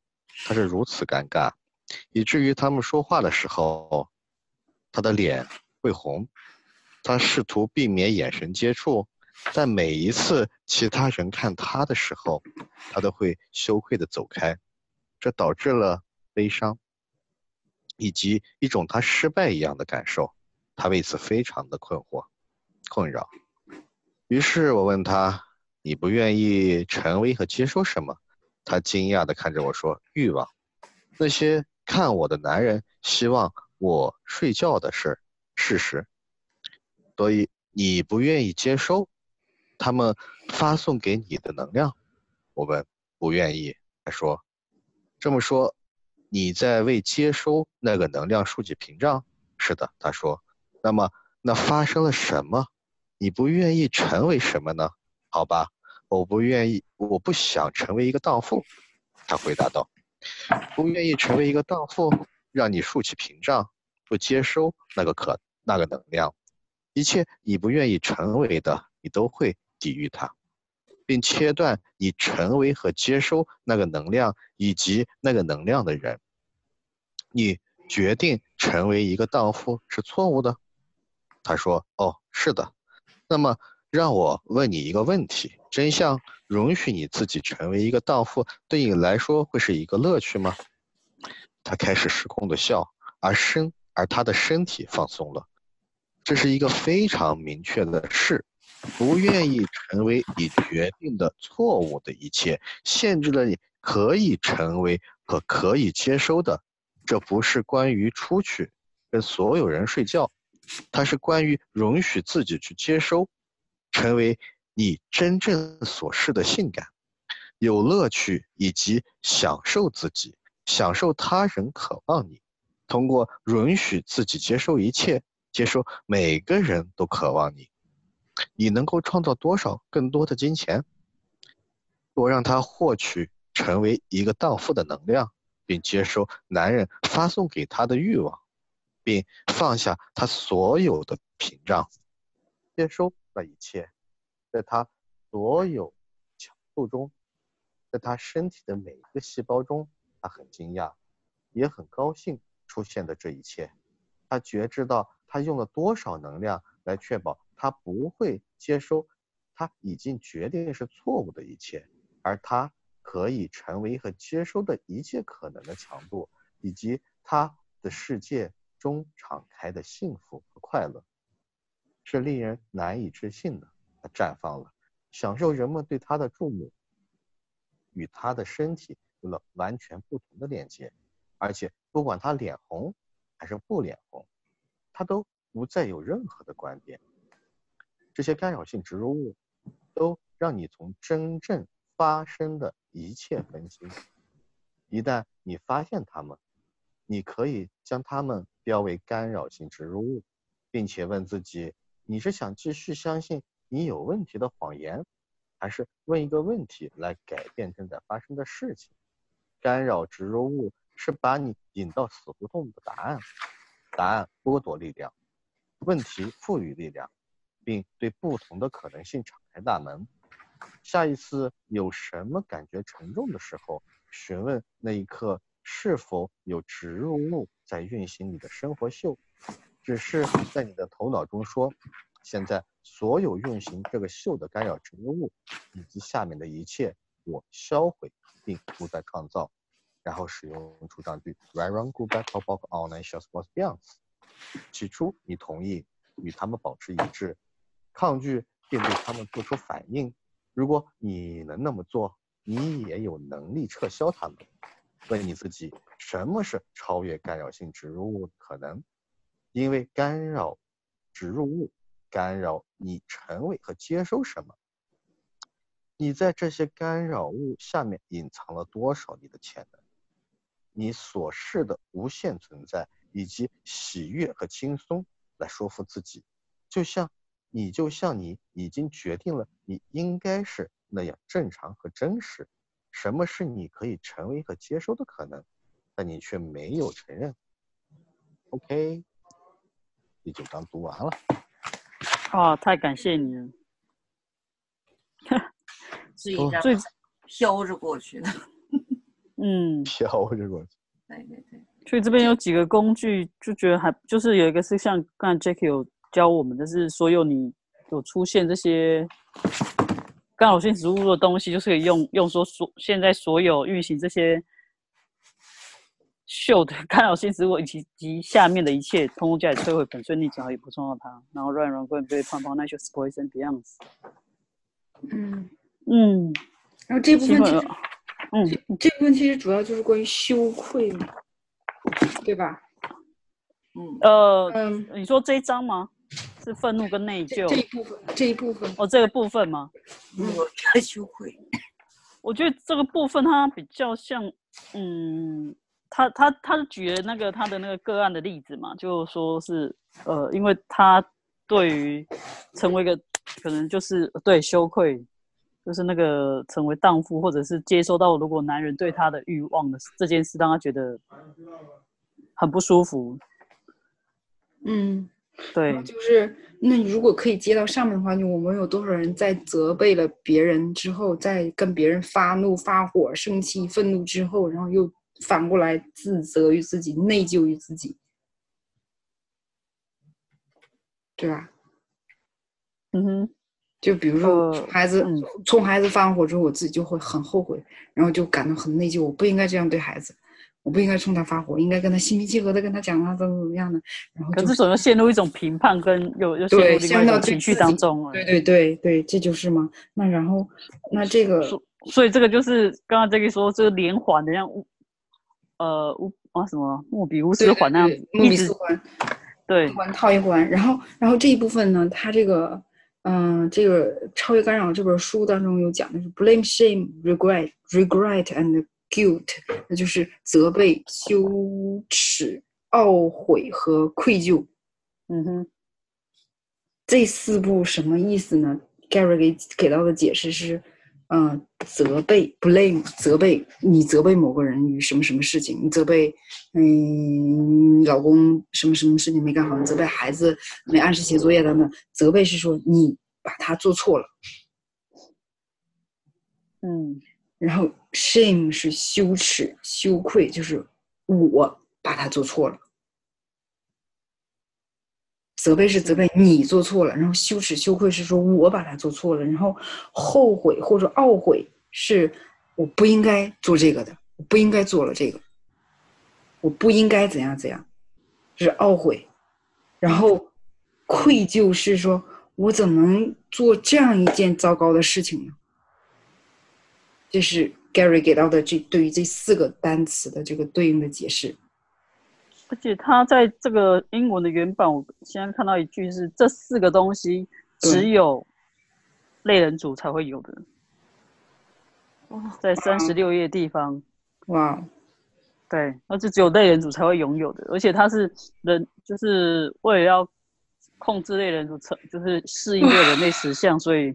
她是如此尴尬，以至于他们说话的时候，她的脸会红。她试图避免眼神接触，但每一次其他人看她的时候，她都会羞愧地走开，这导致了悲伤。以及一种他失败一样的感受，他为此非常的困惑、困扰。于是我问他：“你不愿意成为和接收什么？”他惊讶地看着我说：“欲望。那些看我的男人希望我睡觉的事事实。所以你不愿意接收他们发送给你的能量。”我问：“不愿意。”他说：“这么说。”你在为接收那个能量竖起屏障？是的，他说。那么，那发生了什么？你不愿意成为什么呢？好吧，我不愿意，我不想成为一个荡妇。他回答道。不愿意成为一个荡妇，让你竖起屏障，不接收那个可那个能量。一切你不愿意成为的，你都会抵御它。并切断你成为和接收那个能量以及那个能量的人。你决定成为一个荡妇是错误的。他说：“哦，是的。那么让我问你一个问题：真相允许你自己成为一个荡妇，对你来说会是一个乐趣吗？”他开始失控的笑，而身而他的身体放松了。这是一个非常明确的事。不愿意成为你决定的错误的一切，限制了你可以成为和可以接收的。这不是关于出去跟所有人睡觉，它是关于允许自己去接收，成为你真正所示的性感，有乐趣以及享受自己，享受他人渴望你。通过允许自己接受一切，接受每个人都渴望你。你能够创造多少更多的金钱？多让他获取成为一个荡妇的能量，并接收男人发送给他的欲望，并放下他所有的屏障，接收那一切，在他所有强度中，在他身体的每一个细胞中，他很惊讶，也很高兴出现的这一切。他觉知到他用了多少能量来确保。他不会接收他已经决定是错误的一切，而他可以成为和接收的一切可能的强度，以及他的世界中敞开的幸福和快乐，是令人难以置信的。他绽放了，享受人们对他的注目，与他的身体有了完全不同的连接，而且不管他脸红还是不脸红，他都不再有任何的观点。这些干扰性植入物都让你从真正发生的一切分析。一旦你发现它们，你可以将它们标为干扰性植入物，并且问自己：你是想继续相信你有问题的谎言，还是问一个问题来改变正在发生的事情？干扰植入物是把你引到死胡同的答案，答案剥夺力量，问题赋予力量。并对不同的可能性敞开大门。下一次有什么感觉沉重的时候，询问那一刻是否有植入物在运行你的生活秀，只是在你的头脑中说：“现在所有运行这个秀的干扰植入物以及下面的一切，我销毁并不再创造。”然后使用出场句：“Right on, go back, talk about all nine shots was beyond。”起初你同意与他们保持一致。抗拒并对他们做出反应，如果你能那么做，你也有能力撤销它们。问你自己，什么是超越干扰性植入物可能？因为干扰植入物干扰你成为和接收什么。你在这些干扰物下面隐藏了多少你的潜能？你所示的无限存在，以及喜悦和轻松来说服自己，就像你就像你已经决定了你应该是那样正常和真实。什么是你可以成为和接收的可能？但你却没有承认。OK，第九章读完了。啊，太感谢你了。是一哦最张飘着过去的。嗯，飘着过去。对对对，所以这边有几个工具，就觉得还就是有一个是像刚才 Jacky 有教我们的是，所有你有出现这些干扰性植物的东西，就是可以用用说所现在所有运行这些秀的干扰性植物以及及下面的一切，通通加以摧毁本顺逆脚也不重要它，然后乱软棍被胖胖那些 poison beyond。嗯，嗯，然后这部分其实嗯这部分其实主要就是关于羞愧嘛，对吧？嗯，呃，嗯，你说这一章吗？是愤怒跟内疚这这一部分这一部分，哦，这个部分吗？有点羞愧。我觉得这个部分它比较像，嗯，他他他是举了那个他的那个个案的例子嘛，就说是呃，因为他对于成为一个可能就是对羞愧，就是那个成为荡妇或者是接收到如果男人对他的欲望的这件事，让他觉得很不舒服。嗯，对，就是那你如果可以接到上面的话，就我们有多少人在责备了别人之后，在跟别人发怒、发火、生气、愤怒之后，然后又反过来自责于自己、内疚于自己，对吧？嗯哼，就比如说呃孩子嗯。冲孩子发完火之后，我自己就会很后悔，然后就感到很内疚，我不应该这样对孩子，我不应该冲他发火，应该跟他心平气和的跟他讲啊，怎么怎么样的，然后可就是总又陷入一种评判跟又又陷入，到情绪当中了。对对对对，这就是嘛。那然后那这个所所以这个就是刚刚这个说，这个连环的像乌呃乌啊什么莫比乌斯环那样子，对莫一直比斯环对一环套一环，然后然后这一部分呢，它这个嗯、这个超越干扰这本书当中有讲的是 blame shame regret regret and guilt，那就是责备、羞耻、懊悔和愧疚。嗯哼这四步什么意思呢？Gary 给给到的解释是，嗯、责备 blame 责备你责备某个人与什么什么事情，你责备嗯老公什么什么事情没干好，你责备孩子没按时写作业等等。责备是说你把他做错了，嗯然后 shame 是羞耻羞愧，就是我把它做错了。责备是责备你做错了，然后羞耻羞愧是说我把它做错了，然后后悔或者懊悔是我不应该做这个的，我不应该做了这个，我不应该怎样怎样，是懊悔，然后愧疚是说我怎么能做这样一件糟糕的事情呢？这是 Gary 给到的这对于这四个单词的这个对应的解释。而且他在这个英文的原版，我现在看到一句是这四个东西只有类人族才会有的，在三十六页地方，哇，对，那就只有类人族才会拥有的，而且它是人，就是为了要控制类人族成，就是适应这个人类实相，所以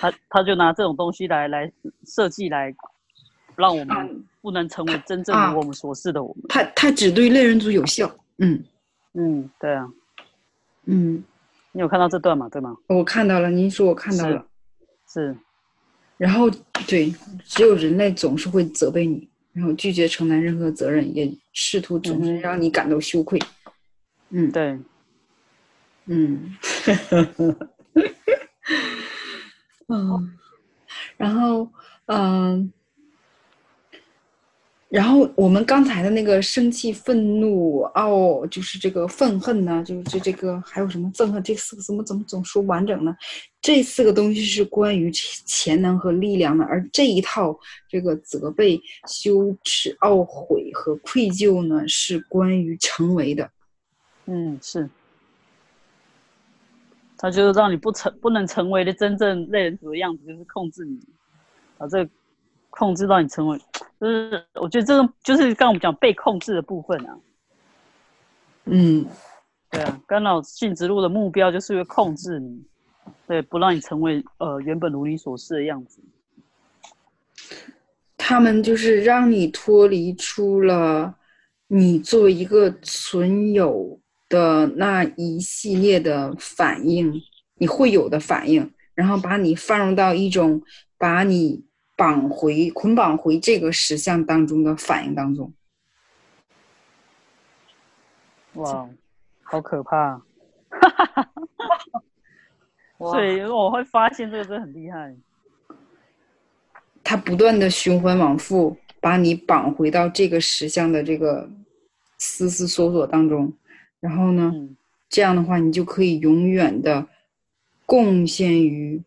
他他就拿这种东西来来设计来让我们不能成为真正我们所示的我们。他他只对类人族有效。嗯嗯，对啊，嗯，你有看到这段吗？对吗？我看到了，您说我看到了。是，然后对，只有人类总是会责备你，然后拒绝承担任何责任，也试图总是让你感到羞愧。嗯，对，嗯，嗯，然后嗯，然后我们刚才的那个生气、愤怒、傲，就是这个愤恨呢，就是这这个还有什么憎恨，这四个怎么怎么总说完整呢？这四个东西是关于潜能和力量的，而这一套这个责备、羞耻、懊悔和愧疚呢，是关于成为的。嗯，是。他就是让你不成不能成为的真正类人族的样子，就是控制你，把这个控制到你成为，就是我觉得这个就是刚刚我们讲被控制的部分啊。嗯，对啊，干扰性植入的目标就是为控制你，对，不让你成为呃原本如你所示的样子。他们就是让你脱离出了你作为一个存有的那一系列的反应，你会有的反应，然后把你放入到一种把你绑回、捆绑回这个实相当中的反应当中。哇，好可怕！哈哈哈所以我会发现这个真的很厉害。它不断的循环往复，把你绑回到这个实相的这个丝丝索索当中，然后呢，嗯这样的话，你就可以永远的贡献于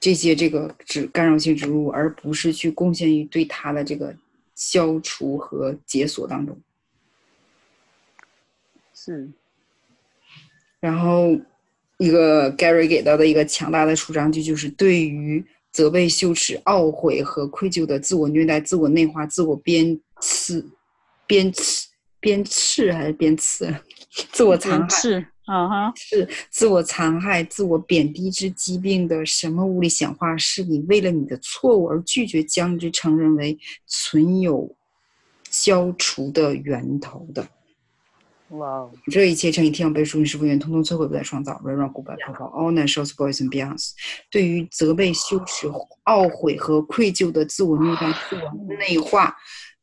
这些这个植干扰性植物，而不是去贡献于对它的这个消除和解锁当中。是，然后，一个 Gary 给到的一个强大的主张，句就是对于责备、羞耻、懊悔和愧疚的自我虐待、自我内化、自我鞭笞、鞭笞、鞭笞还是鞭笞？自我残害是，啊哈，是自我残害、自我贬低之疾病的什么物理显化，是你为了你的错误而拒绝将之承认为存有、消除的源头的。哇哦，这一切乘以天要被属于是复原，通通摧毁，不再创造。软软骨白泡泡，all natural boys and beyonds。对于责备、羞耻、懊悔和愧疚的自我虐待、自我内化，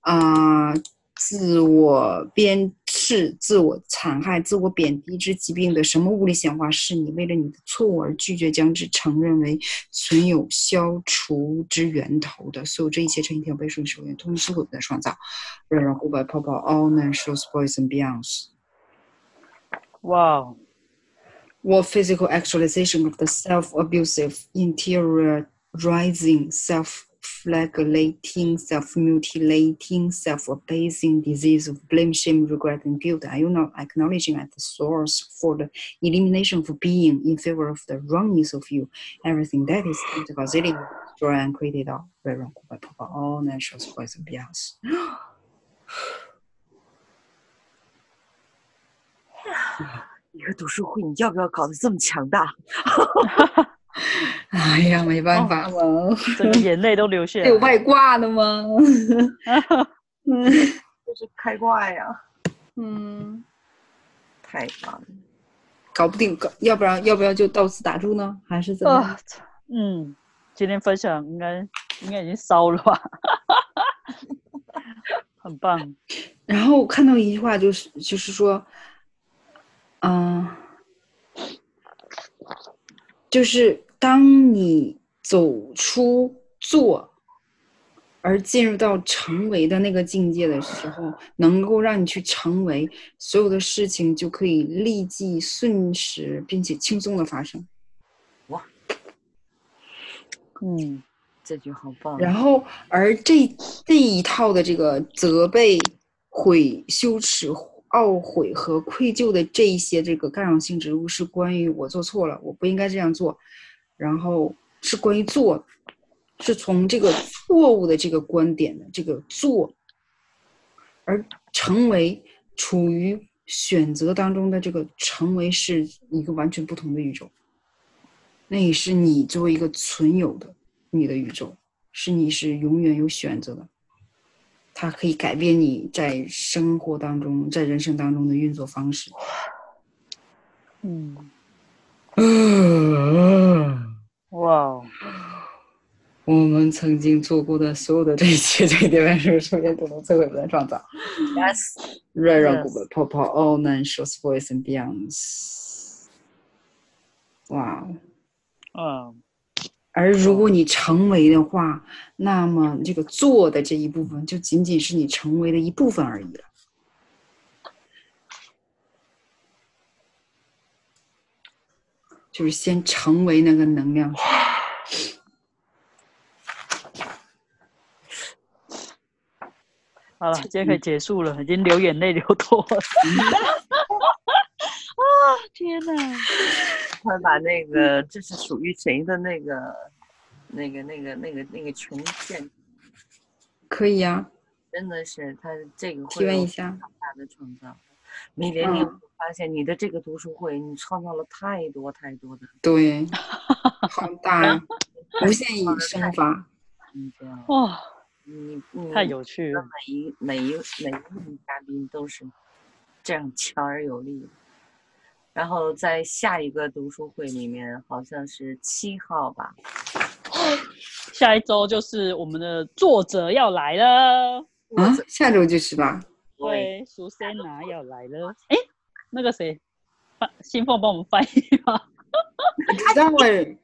啊、自我鞭笞、自我残害、自我贬低之疾病的什么物理显化，是你为了你的错误而拒绝将之承认为存有、消除之源头的。所有这一切乘以天要被属于是复原，通通摧毁，不再创造。软软骨白泡泡，all natural boys and beyonds。哇哦，what physical actualization of the self-abusive, interiorizing, self-flagellating, self-mutilating, self-abasing disease of blame, shame, regret, and guilt are you not acknowledging at the source for the elimination of being in favor of the wrongness of you? Everything that is causality, destroy and created all very wrong by Papa, all natural voice and beyonds. 一个读书会，你要不要搞得这么强大？ 哎呀，没办法嘛，整个眼泪都流下来有。外挂的吗？嗯这是开挂呀，嗯。太棒了！搞不定，搞要不然要不要就到此打住呢？还是怎么嗯，今天分享应该应该已经烧了吧？很棒，然后我看到一句话，就是就是说，嗯、就是当你走出做，而进入到成为的那个境界的时候，能够让你去成为所有的事情，就可以立即瞬时并且轻松的发生。嗯，这句好棒。然后，而这这一套的这个责备、悔、羞耻、懊悔和愧疚的这一些这个干扰性植物，是关于我做错了，我不应该这样做，然后是关于做，是从这个错误的这个观点的这个做，而成为处于选择当中的这个成为是一个完全不同的宇宙。那也是你作为一个存有的你的宇宙，是你是永远有选择的，它可以改变你在生活当中、在人生当中的运作方式。嗯，嗯，哇哦，我们曾经做过的所有的这一切，这一点是首先都能摧毁不再创造。Yes，热热 Yes 古泡泡，all nine shows voice and beyonds。哇哦！嗯，而如果你成为的话，那么这个做的这一部分就仅仅是你成为的一部分而已了。就是先成为那个能量。好了，今天可以结束了，已经流眼泪流多了。啊，天哪！快把那个这是属于谁的那个、那个、那个、那个、那个权限，可以呀、真的是他这个提会有问一下很大的创造。米莲，你有嗯没有发现你的这个读书会，你创造了太多太多的，对，好大呀，无限引生法。你知道？哇，你你太有趣了。每一每一每一位嘉宾都是这样强而有力的。然后在下一个读书会里面，好像是七号吧，下一周就是我们的作者要来了，啊，下周就是吧？对，苏珊娜要来了。哎，那个谁，翻信凤帮我们翻译吧？不知道哎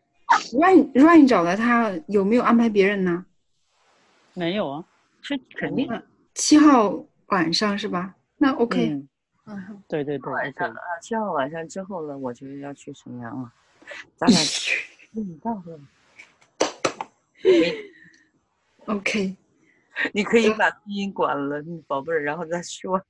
，Rain Rain 找的他有没有安排别人呢？没有啊。是肯定七号晚上是吧？那 OK，嗯，嗯，对对对晚上，OK。啊，七号晚上之后呢，我就要去沈阳了，咱俩 嗯，到了。OK，你可以把拼音关了，你宝贝儿，然后再说。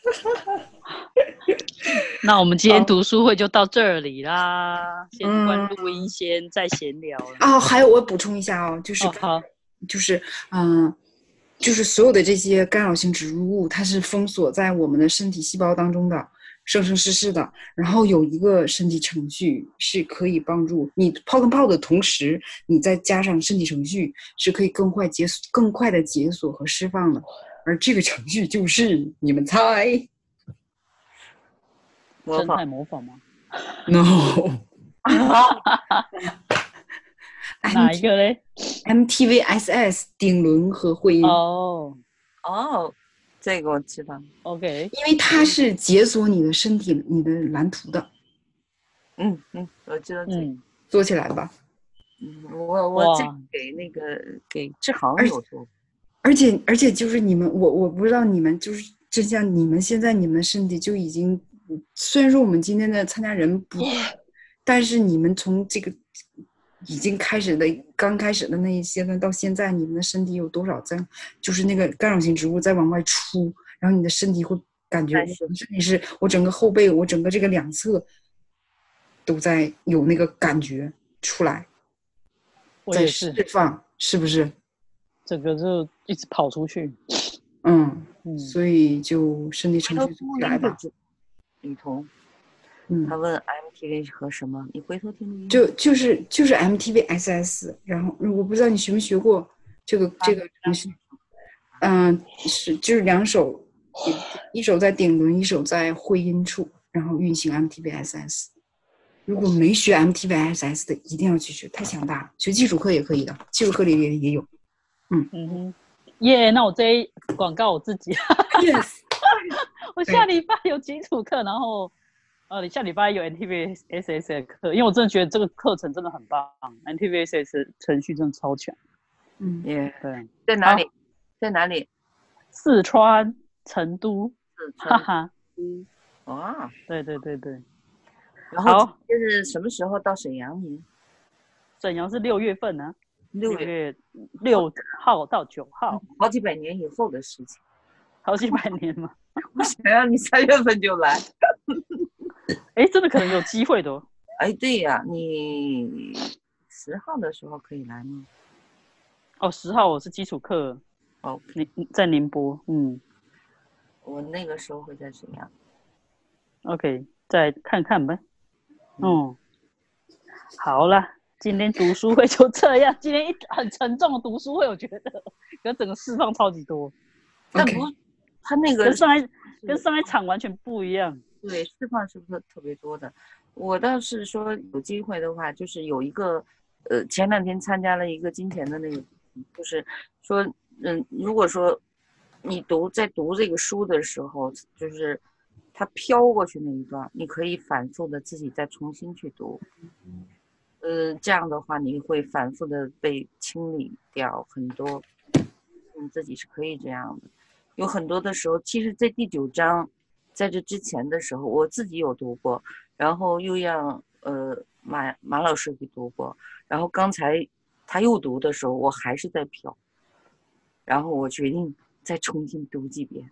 那我们今天读书会就到这里啦，先关嗯录音，先再闲聊了。哦，还有我补充一下哦，就是哦，好，就是嗯、就是所有的这些干扰性植入物，它是封锁在我们的身体细胞当中的，生生世世的。然后有一个身体程序是可以帮助你泡跟泡的同时，你再加上身体程序，是可以更快解锁、更快的解锁和释放的。而这个程序就是你们猜模仿模仿吗？？No，哪一个嘞？MTVSS 顶轮和会阴。哦哦，这个我知道。，OK，因为它是解锁你的身体、你的蓝图的，嗯嗯，我知道这个。嗯，做起来吧。嗯，我我这哇给那个给志航而有做。而且而且就是你们，我我不知道你们就是，就像你们现在你们的身体就已经，虽然说我们今天的参加人不，但是你们从这个已经开始的刚开始的那一阶段到现在，你们的身体有多少在，就是那个干扰性植物在往外出，然后你的身体会感觉，但是我整个后背，我整个这个两侧都在有那个感觉出来，在释放，是不是？整个就一直跑出去。嗯。嗯，所以就身体程序组起来吧。雨桐，嗯他，问 MTV 是和什么？你回头听录音。就就是就是 MTV SS，然后我不知道你学没学过这个这个程序。嗯，是就是两手，一一手在顶轮，一手在会阴处，然后运行 MTV SS。如果没学 MTV SS 的，一定要去学，太强大了。学基础课也可以的，基础课里也也有。嗯嗯哼，耶、那我这一广告我自己，Yes，我下礼拜有基础课，然后呃，下礼拜有 NTVSS 的课，因为我真的觉得这个课程真的很棒，NTVSS 程序真的超强。嗯，也对，在哪里？在哪里？四川成都，四川。哈哈，哇，对对对对，然后好这是什么时候到沈阳？呢沈阳是六月份呢、六月，月六号到九号，好几百年以后的事情。好几百年嘛。我想让你三月份就来。哎，真的可能有机会的哦。哎，对呀，你十号的时候可以来吗？哦，十号我是基础课，哦，宁在宁波，嗯我那个时候会在沈阳。，OK，再看看呗。嗯，好了，今天读书会就这样。今天一很沉重的读书会，我觉得跟整个释放超级多，但不，他那个跟上一跟上一场完全不一样。对释放是不是特别多的？我倒是说有机会的话，就是有一个，呃，前两天参加了一个金钱的那个，就是说，嗯，如果说你读在读这个书的时候，就是它飘过去那一段，你可以反复的自己再重新去读。呃，这样的话你会反复的被清理掉很多，你自己是可以这样的。有很多的时候，其实，在第九章，在这之前的时候，我自己有读过，然后又让呃马马老师给读过，然后刚才他又读的时候，我还是在飘，然后我决定再重新读几遍。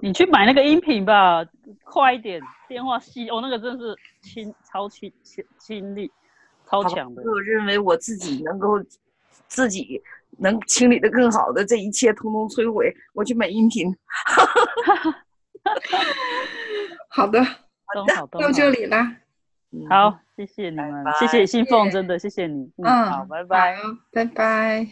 你去买那个音频吧，快一点，电话细哦，那个真的是亲超亲亲亲力，超强的。我认为我自己能够自己能清理的更好的，这一切通通摧毁。我去买音频。好的，都好的到这里啦。嗯好，谢谢你们，谢谢信凤，真的谢谢你。嗯，好，拜拜。好，拜拜。